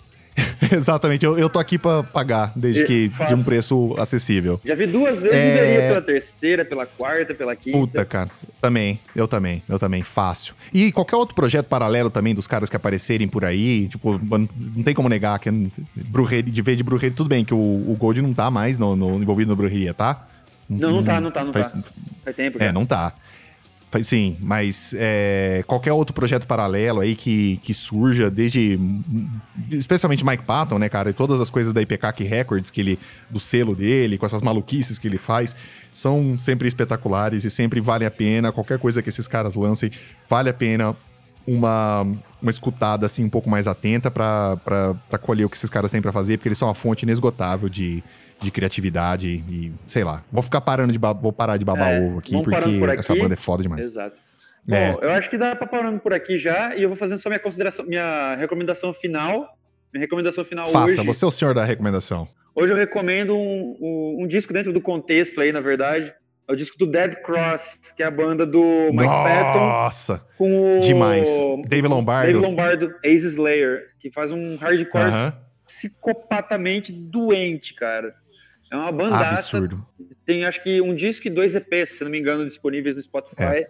Exatamente, eu, eu tô aqui pra pagar, desde É, que de fácil. um preço acessível. Já vi duas vezes É. e veria pela terceira, pela quarta, pela quinta. Puta, cara. Também, eu também, eu também, fácil. E qualquer outro projeto paralelo também dos caras que aparecerem por aí, tipo, não não tem como negar que brujeria, de vez de brujeria, tudo bem que o, o Gold não tá mais no, no- envolvido na brujeria, tá? Não, não tá, não tá, não faz- tá. Faz tempo É, já. não tá. Sim, mas é, qualquer outro projeto paralelo aí que, que surja, desde. Especialmente Mike Patton, né, cara? E todas as coisas da IPK Records, que ele, do selo dele, com essas maluquices que ele faz, são sempre espetaculares e sempre vale a pena. Qualquer coisa que esses caras lancem, vale a pena uma, uma escutada assim um pouco mais atenta pra colher o que esses caras têm pra fazer, porque eles são uma fonte inesgotável de, de criatividade e, sei lá. Vou ficar parando de vou parar de babar É, ovo aqui, porque por essa aqui. banda é foda demais. Exato. É. Bom, eu acho que dá pra parando por aqui já e eu vou fazendo só minha consideração, minha recomendação final. Minha recomendação final Faça, hoje. você é o senhor da recomendação. Hoje eu recomendo um, um- um disco dentro do contexto aí, na verdade. É o disco do Dead Cross, que é a banda do Mike Patton Nossa! com o. Demais. David Lombardo. David Lombardo, Ace Slayer, que faz um hardcore Aham. psicopatamente doente, cara. É uma bandaça. Absurdo. Tem acho que um disco e dois EPs, se não me engano, disponíveis no Spotify.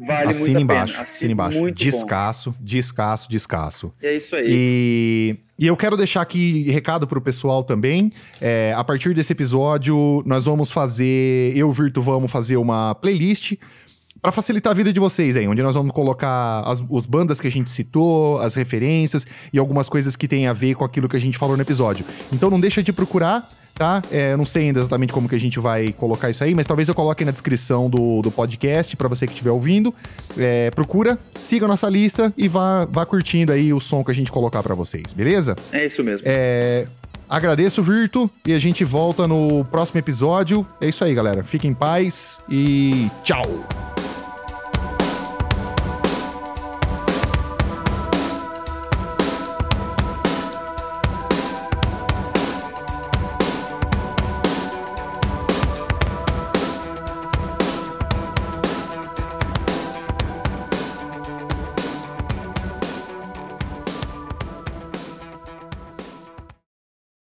Vale Assina muito a embaixo, pena. assina embaixo. Muito bom. Descasso, descasso, descasso. E é isso aí. E, e eu quero deixar aqui recado pro pessoal também. É, a partir desse episódio, nós vamos fazer. Eu, Virtu, vamos fazer uma playlist para facilitar a vida de vocês aí, onde nós vamos colocar as os bandas que a gente citou, as referências e algumas coisas que tem a ver com aquilo que a gente falou no episódio. Então não deixa de procurar. Tá? É, eu não sei ainda exatamente como que a gente vai colocar isso aí, mas talvez eu coloque na descrição do, do podcast para você que estiver ouvindo. É, procura, siga a nossa lista e vá, vá curtindo aí o som que a gente colocar para vocês, beleza? É isso mesmo. É, agradeço, Virto, e a gente volta no próximo episódio. É isso aí, galera. Fiquem em paz e tchau!